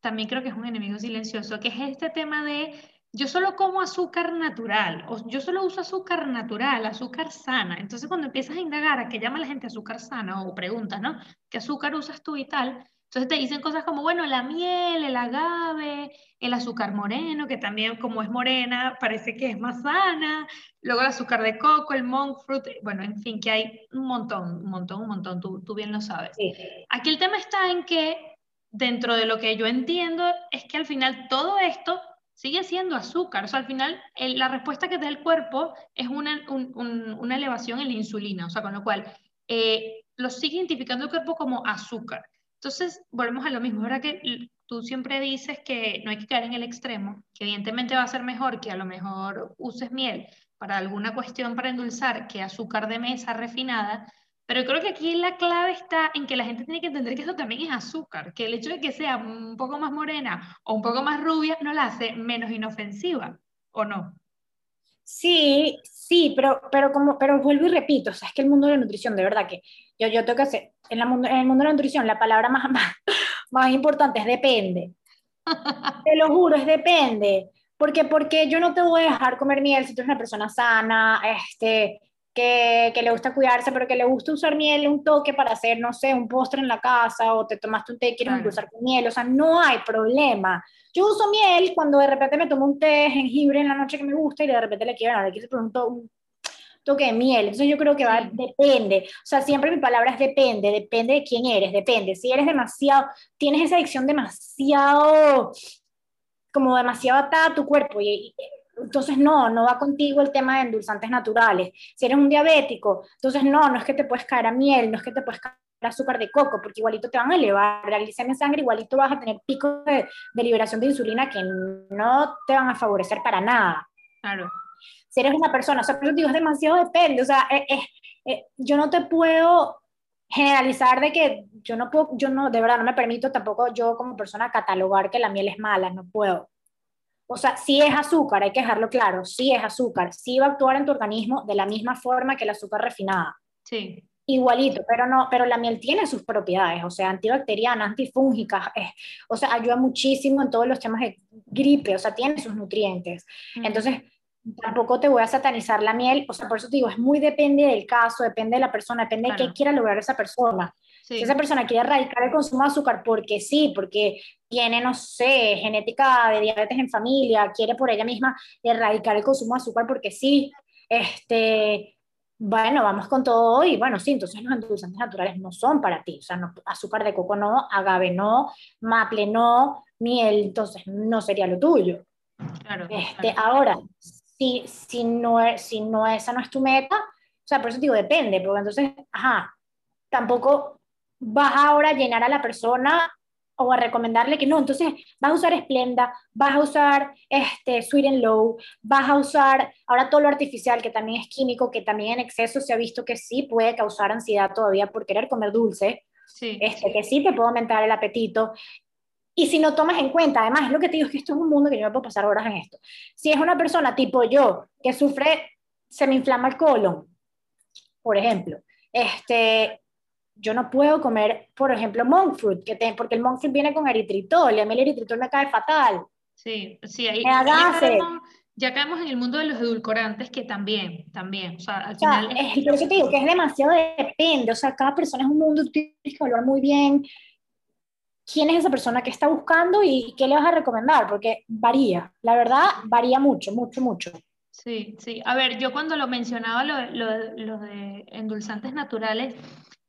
S1: también creo que es un enemigo silencioso, que es este tema de yo solo como azúcar natural, o yo solo uso azúcar natural, azúcar sana. Entonces cuando empiezas a indagar a qué llama la gente azúcar sana o preguntas, ¿no? ¿Qué azúcar usas tú y tal? Entonces te dicen cosas como, bueno, la miel, el agave, el azúcar moreno, que también como es morena, parece que es más sana, luego el azúcar de coco, el monk fruit, bueno, en fin, que hay un montón, un montón, un montón, tú, tú bien lo sabes. Aquí el tema está en que dentro de lo que yo entiendo es que al final todo esto sigue siendo azúcar. O sea, al final la respuesta que da el cuerpo es una, una, elevación en la insulina, o sea, con lo cual eh, lo sigue identificando el cuerpo como azúcar. Entonces, volvemos a lo mismo. Ahora que tú siempre dices que no hay que caer en el extremo, que evidentemente va a ser mejor que a lo mejor uses miel para alguna cuestión para endulzar que azúcar de mesa refinada, pero creo que aquí la clave está en que la gente tiene que entender que eso también es azúcar, que el hecho de que sea un poco más morena o un poco más rubia no la hace menos inofensiva, ¿o no?
S2: Sí, sí, pero, pero, como, pero vuelvo y repito, o sea, es que el mundo de la nutrición, de verdad que yo, yo tengo que hacer, en, la, en el mundo de la nutrición la palabra más, <laughs> más, más importante es depende. <laughs> Te lo juro, es depende. Porque, porque yo no te voy a dejar comer miel si tú eres una persona sana, este, que, que, le gusta cuidarse, pero que le gusta usar miel, un toque para hacer, no sé, un postre en la casa, o te tomaste un té y quieres usar con miel, o sea, no hay problema. Yo uso miel cuando de repente me tomo un té jengibre en la noche que me gusta y de repente le quiero, le quiero un, un toque de miel. Entonces yo creo que va, depende. O sea, siempre mi palabra es depende, depende de quién eres, depende. Si eres demasiado, tienes esa adicción demasiado, como demasiado atada a tu cuerpo y entonces no, no va contigo el tema de endulzantes naturales. Si eres un diabético, entonces no, no es que te puedes caer a miel, no es que te puedes caer a azúcar de coco, porque igualito te van a elevar la glicemia en sangre, igualito vas a tener picos de, liberación de insulina que no te van a favorecer para nada.
S1: Claro.
S2: Si eres una persona, o sea, pero digo, es demasiado depende, o sea, yo no te puedo generalizar de que yo no puedo, yo no, de verdad no me permito tampoco yo como persona catalogar que la miel es mala, no puedo. O sea, si es azúcar, hay que dejarlo claro, si es azúcar, sí va a actuar en tu organismo de la misma forma que el azúcar refinada.
S1: Sí.
S2: Igualito, pero no, pero la miel tiene sus propiedades, o sea, antibacteriana, antifúngica, o sea, ayuda muchísimo en todos los temas de gripe, o sea, tiene sus nutrientes. Mm. Entonces, tampoco te voy a satanizar la miel, o sea, por eso te digo, es muy depende del caso, depende de la persona, depende de qué quiera lograr esa persona. Si esa persona quiere erradicar el consumo de azúcar porque sí, porque tiene, no sé, genética de diabetes en familia, quiere por ella misma erradicar el consumo de azúcar porque sí, este, bueno, vamos con todo y bueno, sí, entonces los endulzantes naturales no son para ti, o sea, no, azúcar de coco no, agave no, maple no, miel, entonces no sería lo tuyo.
S1: Claro,
S2: este, Ahora, si, si, no, si no esa no es tu meta, o sea, por eso digo, depende, porque entonces, ajá, tampoco vas ahora a llenar a la persona o a recomendarle que no, entonces vas a usar Splenda, vas a usar este, Sweet and Low, vas a usar ahora todo lo artificial que también es químico, que también en exceso se ha visto que sí puede causar ansiedad todavía por querer comer dulce,
S1: sí,
S2: este, que sí te puede aumentar el apetito. Y si no tomas en cuenta, además es lo que te digo, es que esto es un mundo que yo me puedo pasar horas en esto. Si es una persona tipo yo, que sufre, se me inflama el colon, por ejemplo, este, yo no puedo comer, por ejemplo, monk fruit, que porque el monk fruit viene con eritritol, y a mí el eritritol me cae fatal.
S1: Sí, sí, ahí ya, caemos, ya, caemos, en el mundo de los edulcorantes que también, también, o sea, al final...
S2: Es, es, que te digo, que es demasiado depende, o sea, cada persona es un mundo, tú tienes que evaluar muy bien quién es esa persona que está buscando y qué le vas a recomendar, porque varía, la verdad, varía mucho, mucho, mucho.
S1: Sí, sí. A ver, yo cuando lo mencionaba, lo, lo, lo de endulzantes naturales,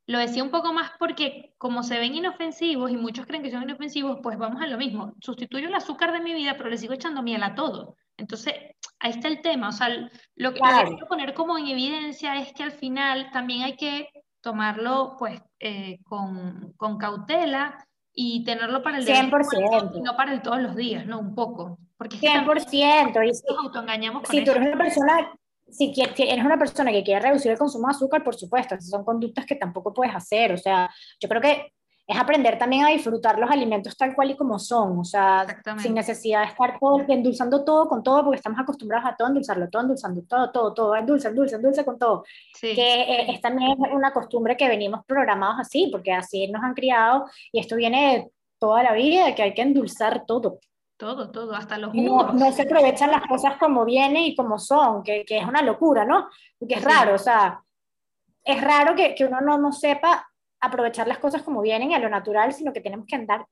S1: lo decía un poco más porque como se ven inofensivos y muchos creen que son inofensivos, pues vamos a lo mismo. Sustituyo el azúcar de mi vida, pero le sigo echando miel a todo. Entonces, ahí está el tema. O sea, lo que quiero poner como en evidencia es que al final también hay que tomarlo pues eh, con, con, cautela y tenerlo para el
S2: 100%.
S1: y no para el todos los días, ¿no? Un poco. Porque
S2: 100%. Y
S1: si, nos autoengañamos con
S2: si tú eres una persona si, eres una persona que quiere reducir el consumo de azúcar, por supuesto, esas son conductas que tampoco puedes hacer. O sea, yo creo que es aprender también a disfrutar los alimentos tal cual y como son, o sea, sin necesidad de estar todo, endulzando todo con todo, porque estamos acostumbrados a todo endulzarlo, todo endulzando, todo, todo, todo, endulce, endulce, endulce con todo. Que eh, es también una costumbre que venimos programados así, porque así nos han criado y esto viene de toda la vida, que hay que endulzar todo.
S1: Todo, todo, hasta los
S2: jugos. No, se aprovechan las cosas como vienen y como son, que, que es una locura, ¿no? Porque es raro, o sea, es raro que, que uno no, no sepa aprovechar las cosas como vienen y a lo natural, sino que tenemos que andar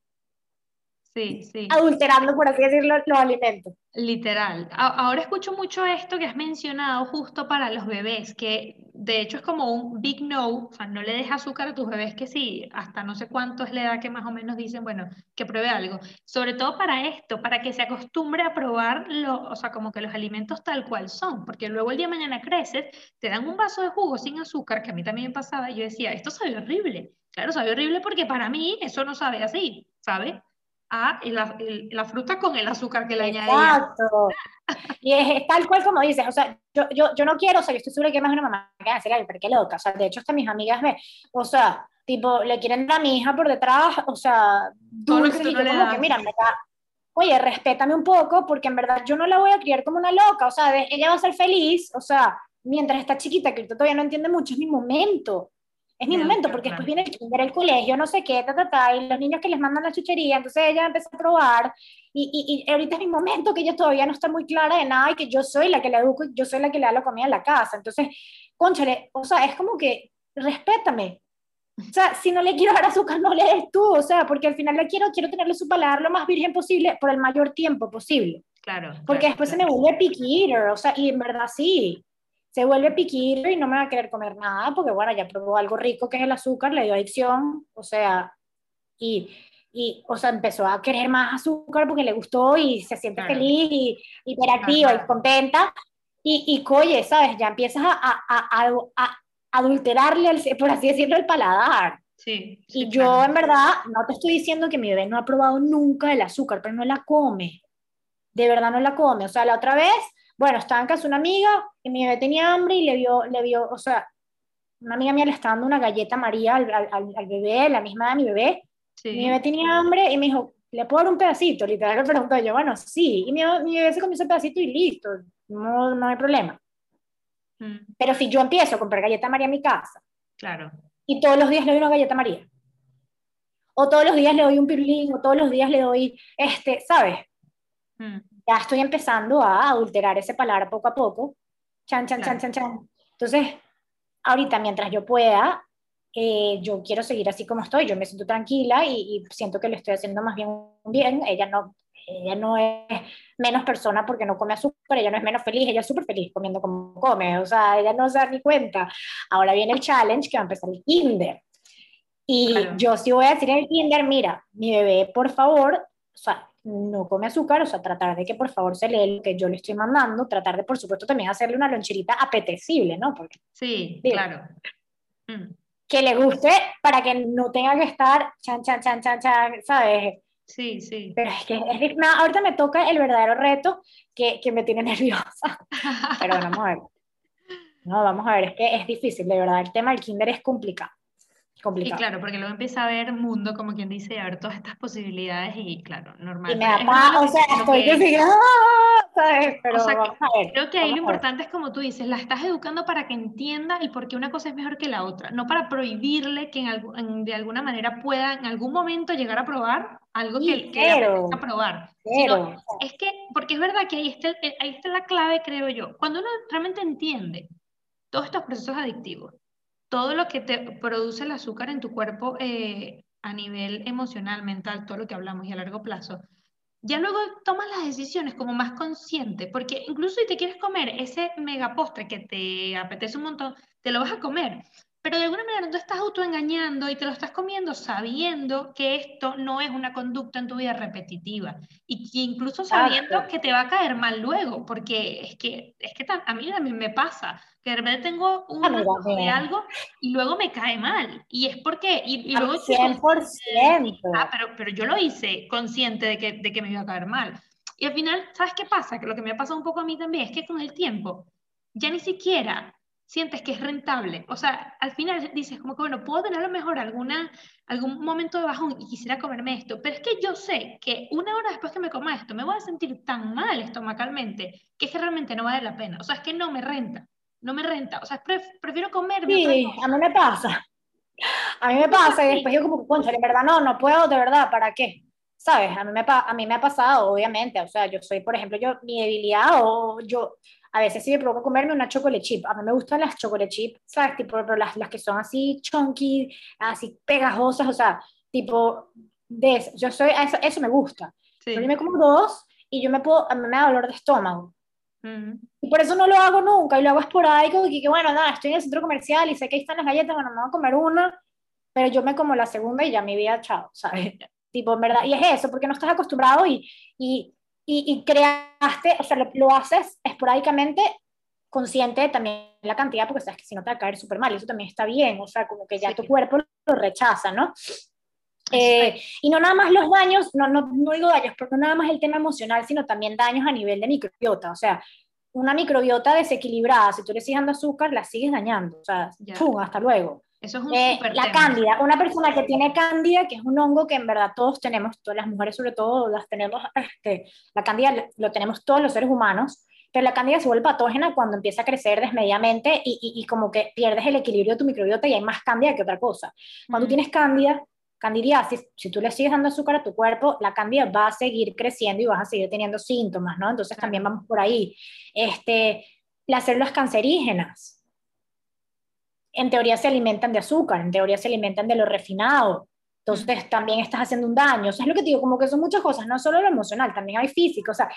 S1: Sí, sí.
S2: adulterando, por así decirlo, los alimentos.
S1: Literal. ahora escucho mucho esto que has mencionado justo para los bebés, que de hecho es como un big no, o sea, no le des azúcar a tus bebés que sí, hasta no sé cuánto es la edad que más o menos dicen, bueno, que pruebe algo. Sobre todo para esto, para que se acostumbre a probar, lo, o sea, como que los alimentos tal cual son, porque luego el día de mañana creces, te dan un vaso de jugo sin azúcar, que a mí también me pasaba, y yo decía, esto sabe horrible. Claro, sabe horrible porque para mí eso no sabe así, ¿sabe? A la, la, fruta con el azúcar que le añadía. Exacto.
S2: Y es, tal cual como dices, o sea, yo, yo, yo no quiero, o sea, yo estoy segura que más una mamá que va a decir, ay, pero qué loca, o sea, de hecho hasta mis amigas me, o sea, tipo, le quieren dar a mi hija por detrás, o sea, dulce, y yo como que, mira, me da, oye, respétame un poco, porque en verdad yo no la voy a criar como una loca, o sea, ella va a ser feliz, o sea, mientras está chiquita, que todavía no entiende mucho, es mi momento, es mi momento, porque después viene el kinder, el colegio, no sé qué, ta, ta, ta, y los niños que les mandan la chuchería, entonces ella empieza a probar, y, y, y, ahorita es mi momento que ella todavía no está muy clara de nada, y que yo soy la que le educo, yo soy la que le da la comida en la casa, entonces, conchale, o sea, es como que, respétame, o sea, si no le quiero dar azúcar, no le des tú, o sea, porque al final le quiero, quiero tenerle su paladar lo más virgen posible por el mayor tiempo posible.
S1: Claro.
S2: Porque después se me vuelve picky eater, o sea, y en verdad sí se vuelve piquito y no me va a querer comer nada porque, bueno, ya probó algo rico que es el azúcar, le dio adicción, o sea, y, y o sea, empezó a querer más azúcar porque le gustó y se siente feliz y hiperactiva y contenta. Y, y coye, ¿sabes? Ya empiezas a, a, a, adulterarle, por así decirlo, el paladar.
S1: Sí,
S2: y yo, en verdad, no te estoy diciendo que mi bebé no ha probado nunca el azúcar, pero no la come. De verdad no la come. O sea, la otra vez bueno, estaba en casa una amiga y mi bebé tenía hambre y le vio, le vio, o sea, una amiga mía le estaba dando una galleta María al, al, al bebé, la misma de mi bebé. Mi bebé tenía hambre y me dijo, ¿le puedo dar un pedacito? Literal le pregunté yo, bueno, sí. Y mi, mi, bebé se comió ese pedacito y listo, no, no hay problema. Mm. Pero si yo empiezo a comprar galleta María en mi casa,
S1: claro.
S2: y todos los días le doy una galleta María, o todos los días le doy un pirulín, o todos los días le doy, este, ¿sabes? Mm ya estoy empezando a adulterar ese palabra poco a poco. Chan, chan, chan, chan, chan. Entonces, ahorita mientras yo pueda, eh, yo quiero seguir así como estoy, yo me siento tranquila y, siento que le estoy haciendo más bien bien. Ella no, ella no es menos persona porque no come azúcar, ella no es menos feliz, ella es súper feliz comiendo como come, o sea, ella no se da ni cuenta. Ahora viene el challenge que va a empezar el kinder. Y yo sí voy a decir en el kinder, mira, mi bebé, por favor, o sea, no come azúcar, o sea, tratar de que por favor se lee lo que yo le estoy mandando, tratar de por supuesto también hacerle una loncherita apetecible, ¿no? Porque,
S1: sí, claro.
S2: Mm. Que le guste para que no tenga que estar chan, chan, chan, chan, chan, ¿sabes?
S1: Sí, sí.
S2: Pero es que es, ahorita me toca el verdadero reto que, que me tiene <laughs> nerviosa. Pero bueno, vamos a ver. No, vamos a ver, es que es difícil, de verdad, el tema del kinder es complicado. Complicado.
S1: Sí, claro, porque luego empieza a ver mundo, como quien dice, a ver todas estas posibilidades y claro, normal.
S2: Y me da o sea, estoy que sigue, ¡ah! ¿sabes? Pero o sea,
S1: creo que ahí lo importante es como tú dices, la estás educando para que entienda el por qué una cosa es mejor que la otra, no para prohibirle que en, de alguna manera pueda en algún momento llegar a probar algo que, que le probar. Sino, es que, porque es verdad que ahí está, ahí está la clave, creo yo. Cuando uno realmente entiende todos estos procesos adictivos, todo lo que te produce el azúcar en tu cuerpo eh, a nivel emocional, mental, todo lo que hablamos y a largo plazo, ya luego tomas las decisiones como más consciente, porque incluso si te quieres comer ese mega postre que te apetece un montón, te lo vas a comer, pero de alguna manera tú estás autoengañando y te lo estás comiendo sabiendo que esto no es una conducta en tu vida repetitiva y que incluso sabiendo que te va a caer mal luego, porque es que, es que a mí también me pasa, que de repente tengo un de algo y luego me cae mal. Y es porque, y, y luego...
S2: 100%.
S1: Ah, pero, pero yo lo hice consciente de que, de que me iba a caer mal. Y al final, ¿sabes qué pasa? Que lo que me ha pasado un poco a mí también es que con el tiempo ya ni siquiera sientes que es rentable. O sea, al final dices como que, bueno, puedo tener a lo mejor alguna, algún momento de bajón y quisiera comerme esto, pero es que yo sé que una hora después que me coma esto me voy a sentir tan mal estomacalmente que es que realmente no vale la pena. O sea, es que no me renta, no me renta. O sea, prefiero comerme.
S2: Sí, a mí me pasa. A mí me pasa y después yo como, concha, en verdad no, no puedo, de verdad, ¿para qué? ¿sabes? A mí, me, a mí me ha pasado, obviamente, o sea, yo soy, por ejemplo, yo, mi debilidad o yo, a veces sí me provoca comerme una chocolate chip, a mí me gustan las chocolate chip, ¿sabes? Tipo, pero las, las que son así chunky, así pegajosas, o sea, tipo, de yo soy, eso, eso me gusta. Yo me como dos y yo me puedo, a mí me da dolor de estómago. Y por eso no lo hago nunca, y lo hago esporádico, y que bueno, nada, estoy en el centro comercial y sé que ahí están las galletas, bueno, me voy a comer una, pero yo me como la segunda y ya mi vida, chao, ¿sabes? <laughs> tipo, en verdad, y es eso, porque no estás acostumbrado y, y, y, creaste, o sea, lo, haces esporádicamente, consciente también la cantidad, porque sabes que si no te va a caer súper mal, y eso también está bien, o sea, como que ya tu cuerpo lo rechaza, ¿no? Eh, y no nada más los daños, no, no, no digo daños, porque no nada más el tema emocional, sino también daños a nivel de microbiota, o sea, una microbiota desequilibrada, si tú le sigues dando azúcar, la sigues dañando, o sea, ¡pum! hasta luego.
S1: Eso es un eh,
S2: La cándida, una persona que tiene cándida, que es un hongo que en verdad todos tenemos, todas las mujeres sobre todo las tenemos, este, la cándida lo tenemos todos los seres humanos, pero la cándida se vuelve patógena cuando empieza a crecer desmedidamente y, y, como que pierdes el equilibrio de tu microbiota y hay más cándida que otra cosa. Cuando tienes cándida, candidiasis, si tú le sigues dando azúcar a tu cuerpo, la cándida va a seguir creciendo y vas a seguir teniendo síntomas, ¿no? Entonces también vamos por ahí. Este, las células cancerígenas, en teoría se alimentan de azúcar, en teoría se alimentan de lo refinado. Entonces también estás haciendo un daño. O sea, es lo que te digo, como que son muchas cosas, no solo lo emocional, también hay físico. O sea,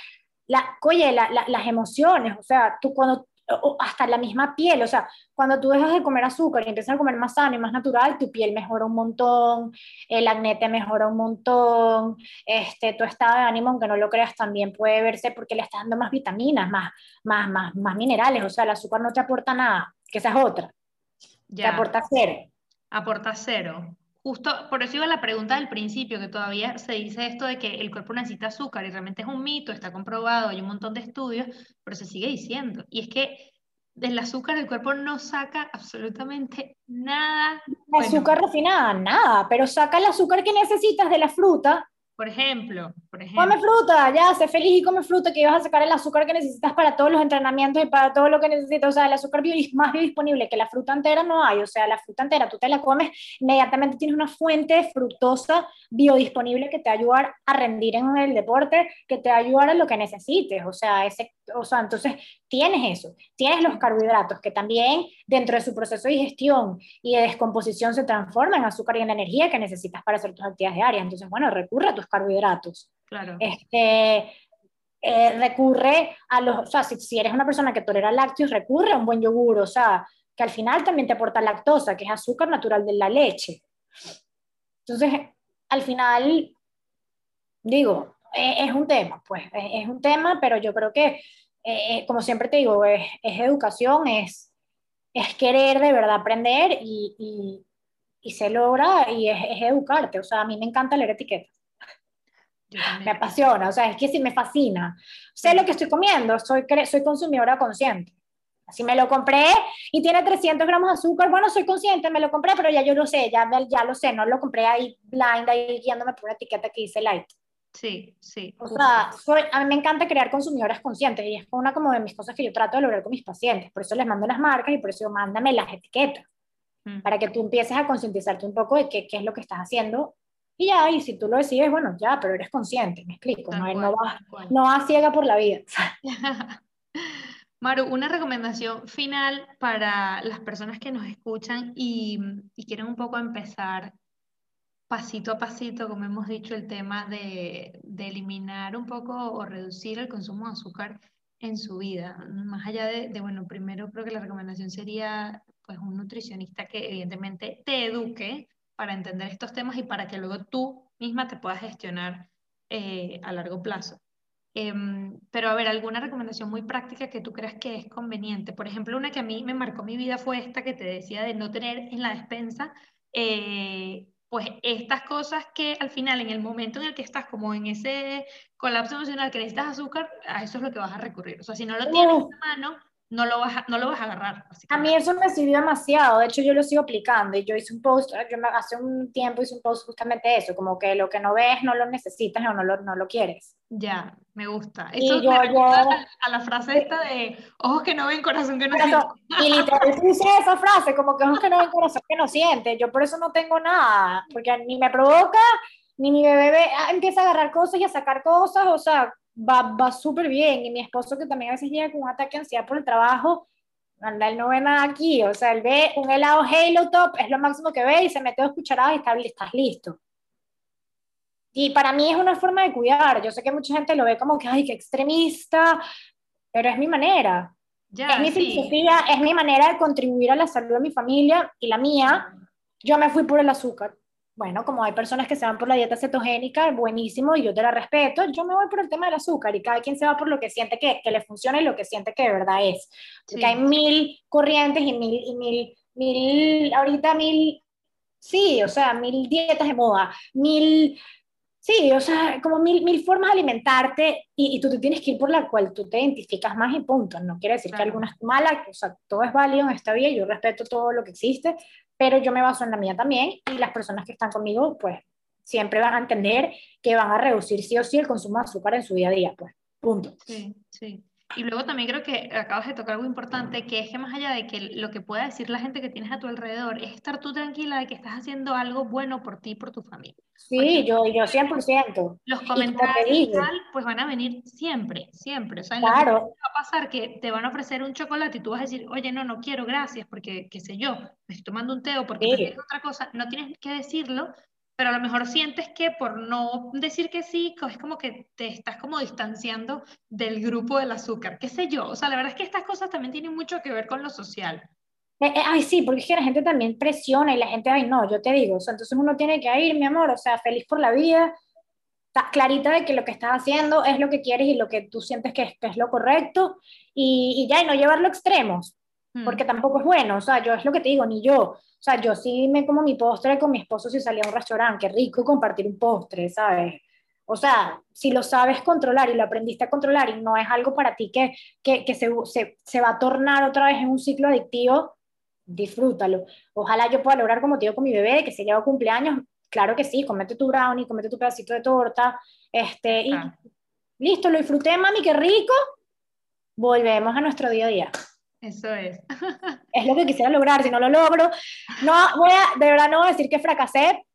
S2: la, oye, las emociones, o sea, tú cuando, hasta la misma piel, o sea, cuando tú dejas de comer azúcar y empiezas a comer más sano y más natural, tu piel mejora un montón, el acné te mejora un montón, este, tu estado de ánimo, aunque no lo creas, también puede verse porque le estás dando más vitaminas, más, más, más, más minerales, o sea, el azúcar no te aporta nada, que esa es otra. Ya. aporta cero.
S1: Aporta cero. Justo por eso iba la pregunta del principio, que todavía se dice esto de que el cuerpo necesita azúcar y realmente es un mito, está comprobado, hay un montón de estudios, pero se sigue diciendo. Y es que del azúcar el cuerpo no saca absolutamente nada.
S2: Azúcar refinada, nada, pero saca el azúcar que necesitas de la fruta
S1: por ejemplo, por ejemplo.
S2: Come fruta, ya, sé feliz y come fruta, que vas a sacar el azúcar que necesitas para todos los entrenamientos y para todo lo que necesitas. O sea, el azúcar más biodisponible que la fruta entera no hay. O sea, la fruta entera tú te la comes, inmediatamente tienes una fuente fructosa biodisponible que te va a ayudar a rendir en el deporte, que te va a ayudar a lo que necesites. O sea, ese, o sea, entonces tienes eso. Tienes los carbohidratos que también dentro de su proceso de digestión y de descomposición se transforman en azúcar y en energía que necesitas para hacer tus actividades diarias. Entonces, bueno, recurre a tus carbohidratos.
S1: Claro.
S2: Este, eh, recurre a los, o sea, si, eres una persona que tolera lácteos, recurre a un buen yogur, o sea, que al final también te aporta lactosa, que es azúcar natural de la leche. Entonces, al final, digo, es, un tema, pues, es, un tema, pero yo creo que, eh, eh, como siempre te digo, es, educación, es, es querer de verdad aprender y, y, y se logra y es, es, educarte. O sea, a mí me encanta leer etiquetas me apasiona, o sea, es que sí me fascina. Sé lo que estoy comiendo, soy, soy consumidora consciente. Si me lo compré y tiene 300 gramos de azúcar, bueno, soy consciente, me lo compré, pero ya yo lo sé, ya, ya lo sé, no lo compré ahí blind, ahí guiándome por una etiqueta que dice light.
S1: Sí, sí.
S2: O sea, a mí me encanta crear consumidoras conscientes y es una como de mis cosas que yo trato de lograr con mis pacientes. Por eso les mando las marcas y por eso mándame las etiquetas. Mm. Para que tú empieces a concientizarte un poco de qué, qué es lo que estás haciendo y ya, y si tú lo decides, bueno, ya, pero eres consciente, me explico, no, no, vas, no vas ciega por la vida. <laughs>
S1: Maru, una recomendación final para las personas que nos escuchan y, y, quieren un poco empezar pasito a pasito, como hemos dicho, el tema de, eliminar un poco o reducir el consumo de azúcar en su vida. Más allá de, de, bueno, primero creo que la recomendación sería pues un nutricionista que evidentemente te eduque para entender estos temas y para que luego tú misma te puedas gestionar eh, a largo plazo. Em, pero a ver, alguna recomendación muy práctica que tú creas que es conveniente. Por ejemplo, una que a mí me marcó mi vida fue esta que te decía de no tener en la despensa, eh, pues estas cosas que al final, en el momento en el que estás como en ese colapso emocional que necesitas azúcar, a eso es lo que vas a recurrir. O sea, si no lo tienes en mano, no lo vas a, no lo vas a agarrar.
S2: A mí eso me sirvió demasiado, de hecho yo lo sigo aplicando y yo hice un post, yo hace un tiempo hice un post justamente eso, como que lo que no ves no lo necesitas o no lo, no lo quieres.
S1: Ya, me gusta. Eso y yo, a, la frase esta de ojos que no ven, corazón que no siente.
S2: Y literal <laughs> hice esa frase, como que ojos que no ven, corazón que no siente. Yo por eso no tengo nada, porque ni me provoca ni mi bebé ah, empieza a agarrar cosas y a sacar cosas, o sea, va, va súper bien. Y mi esposo, que también a veces llega con un ataque de ansiedad por el trabajo, anda, él no ve nada aquí, o sea, él ve un helado Halo Top, es lo máximo que ve y se mete dos cucharadas y está, estás listo. Y para mí es una forma de cuidar. Yo sé que mucha gente lo ve como que, ay, qué extremista, pero es mi manera. Ya, es mi filosofía, es mi manera de contribuir a la salud de mi familia y la mía. Yo me fui por el azúcar. Bueno, como hay personas que se van por la dieta cetogénica, buenísimo, y yo te la respeto, yo me voy por el tema del azúcar y cada quien se va por lo que siente que, que le funciona y lo que siente que de verdad es. Porque hay mil corrientes y mil, y mil, mil, ahorita mil, sí, o sea, mil dietas de moda, mil Sí, o sea, como mil, mil formas de alimentarte y, y, tú te tienes que ir por la cual tú te identificas más y punto. No quiere decir que alguna es mala, o sea, todo es válido en esta vida, yo respeto todo lo que existe, pero yo me baso en la mía también y las personas que están conmigo, pues, siempre van a entender que van a reducir sí o sí el consumo de azúcar en su día a día, pues, punto.
S1: Sí, sí. Y luego también creo que acabas de tocar algo importante, que es que más allá de que lo que pueda decir la gente que tienes a tu alrededor, es estar tú tranquila de que estás haciendo algo bueno por ti y por tu familia.
S2: Sí, yo, yo 100%.
S1: Los comentarios tal, pues van a venir siempre, siempre. O sea, claro. va a pasar que te van a ofrecer un chocolate y tú vas a decir, oye, no, no quiero, gracias, porque, qué sé yo, me estoy tomando un té o porque sí. otra cosa. No tienes que decirlo, pero a lo mejor sientes que por no decir que sí, es como que te estás como distanciando del grupo del azúcar, qué sé yo, o sea, la verdad es que estas cosas también tienen mucho que ver con lo social.
S2: Eh, eh, ay, sí, porque es que la gente también presiona y la gente, ay, no, yo te digo, o sea, entonces uno tiene que ir, mi amor, o sea, feliz por la vida, está clarita de que lo que estás haciendo es lo que quieres y lo que tú sientes que es, lo correcto y, y, ya, y no llevarlo a extremos. Porque tampoco es bueno, o sea, yo es lo que te digo, ni yo, o sea, yo sí me como mi postre con mi esposo si salía a un restaurante, qué rico compartir un postre, ¿sabes? O sea, si lo sabes controlar y lo aprendiste a controlar y no es algo para ti que, que, que se, se, se, va a tornar otra vez en un ciclo adictivo, disfrútalo. Ojalá yo pueda lograr como te digo con mi bebé, que se lleva cumpleaños, claro que sí, comete tu brownie, comete tu pedacito de torta, este, y listo, lo disfruté, mami, qué rico, volvemos a nuestro día a día.
S1: Eso es. <laughs>
S2: es lo que quisiera lograr, si no lo logro, no voy a, de verdad no voy a decir que fracasé,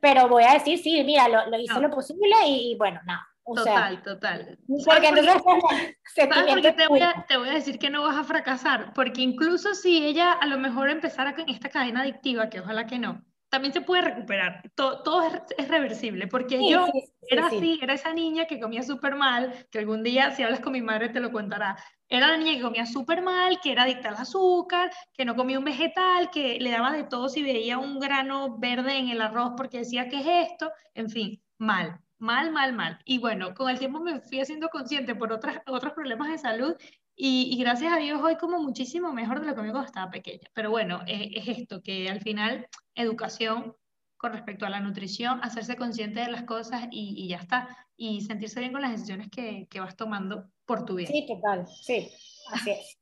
S2: pero voy a decir, sí, mira, lo, lo hice lo posible y, bueno, nada.
S1: No, total, total.
S2: Porque entonces <laughs>
S1: porque te, voy a, te voy a decir que no vas a fracasar, porque incluso si ella a lo mejor empezara con esta cadena adictiva, que ojalá que no, también se puede recuperar, todo, todo es, es, reversible, porque yo era así, era esa niña que comía súper mal, que algún día si hablas con mi madre te lo contará, era la niña que comía súper mal, que era adicta al azúcar, que no comía un vegetal, que le daba de todo si veía un grano verde en el arroz porque decía, ¿qué es esto? En fin, mal, mal, mal, mal. Y bueno, con el tiempo me fui haciendo consciente por otras, otros problemas de salud y, y, gracias a Dios hoy como muchísimo mejor de lo que me cuando estaba pequeña. Pero bueno, es, es, esto, que al final educación con respecto a la nutrición, hacerse consciente de las cosas y, y ya está. Y sentirse bien con las decisiones que, que, vas tomando por tu bien.
S2: Sí, total, sí, así es.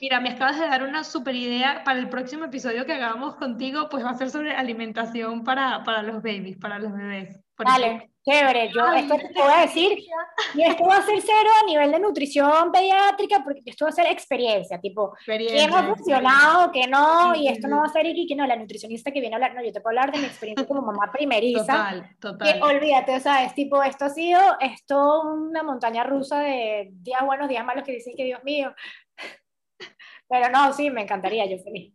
S1: Mira, me acabas de dar una super idea para el próximo episodio que hagamos contigo, pues va a ser sobre alimentación para, para los babies, para los bebés.
S2: Dale, chévere. Yo esto te voy a decir, y esto va a ser cero a nivel de nutrición pediátrica, porque esto va a ser experiencia, tipo, ¿qué no ha funcionado, qué no? y esto no va a ser y que no, la nutricionista que viene a hablar, no, yo te puedo hablar de mi experiencia como mamá primeriza.
S1: Total, total.
S2: Que olvídate, o sea, es tipo, esto ha sido, esto una montaña rusa de días buenos, días malos que dicen que Dios mío. <laughs> Pero no, sí, me encantaría, yo feliz.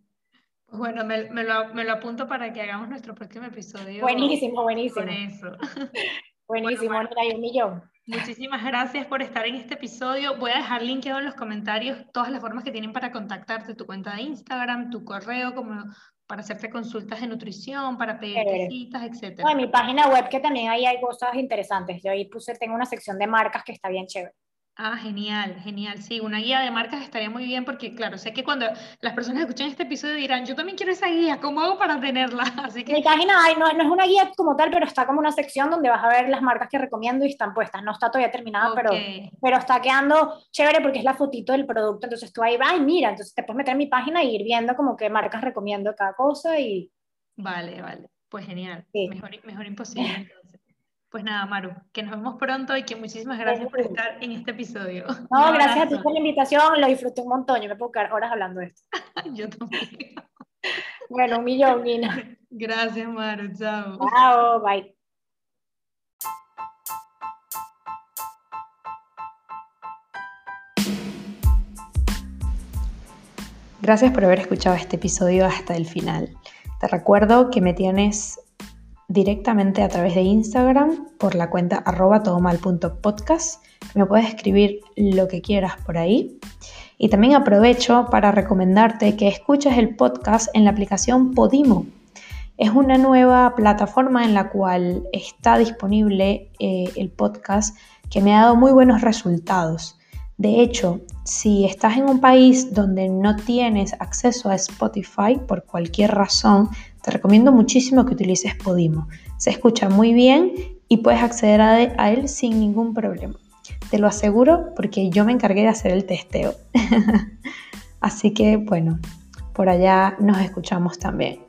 S1: Bueno, me, me, lo, me, lo, apunto para que hagamos nuestro próximo episodio.
S2: Buenísimo, buenísimo.
S1: Con eso. <laughs>
S2: Buenísimo, bueno, hay un millón.
S1: Muchísimas gracias por estar en este episodio. Voy a dejar linkeado en los comentarios todas las formas que tienen para contactarte, tu cuenta de Instagram, tu correo, como para hacerte consultas de nutrición, para pedir citas, etc.
S2: No, en mi página web que también ahí hay cosas interesantes. Yo ahí puse, tengo una sección de marcas que está bien chévere.
S1: Ah, genial, genial. Sí, una guía de marcas estaría muy bien porque, claro, sé que cuando las personas escuchen este episodio dirán, yo también quiero esa guía, ¿cómo hago para tenerla? <laughs> Así que...
S2: Mi página no, no, es una guía como tal, pero está como una sección donde vas a ver las marcas que recomiendo y están puestas. No está todavía terminada, okay. pero, pero está quedando chévere porque es la fotito del producto. Entonces tú ahí, ay, mira, entonces te puedes meter en mi página y ir viendo como qué marcas recomiendo cada cosa y...
S1: Vale, vale. Pues genial. Sí. Mejor, mejor imposible <laughs> entonces. Pues nada, Maru, que nos vemos pronto y que muchísimas gracias por estar en este episodio.
S2: No, gracias a ti por la invitación, lo disfruté un montón, yo me puedo quedar horas hablando de esto. <laughs>
S1: yo también.
S2: bueno, un millón, Gina.
S1: Gracias, Maru, chao.
S2: Chao, bye.
S1: Gracias por haber escuchado este episodio hasta el final. Te recuerdo que me tienes directamente a través de Instagram por la cuenta todomal.podcast. Me puedes escribir lo que quieras por ahí. Y también aprovecho para recomendarte que escuches el podcast en la aplicación Podimo. Es una nueva plataforma en la cual está disponible eh, el podcast que me ha dado muy buenos resultados. De hecho, si estás en un país donde no tienes acceso a Spotify por cualquier razón, te recomiendo muchísimo que utilices Podimo. Se escucha muy bien y puedes acceder a él sin ningún problema. Te lo aseguro porque yo me encargué de hacer el testeo. <laughs> Así que bueno, por allá nos escuchamos también.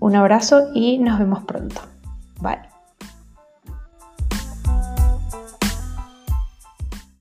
S1: Un abrazo y nos vemos pronto. Bye.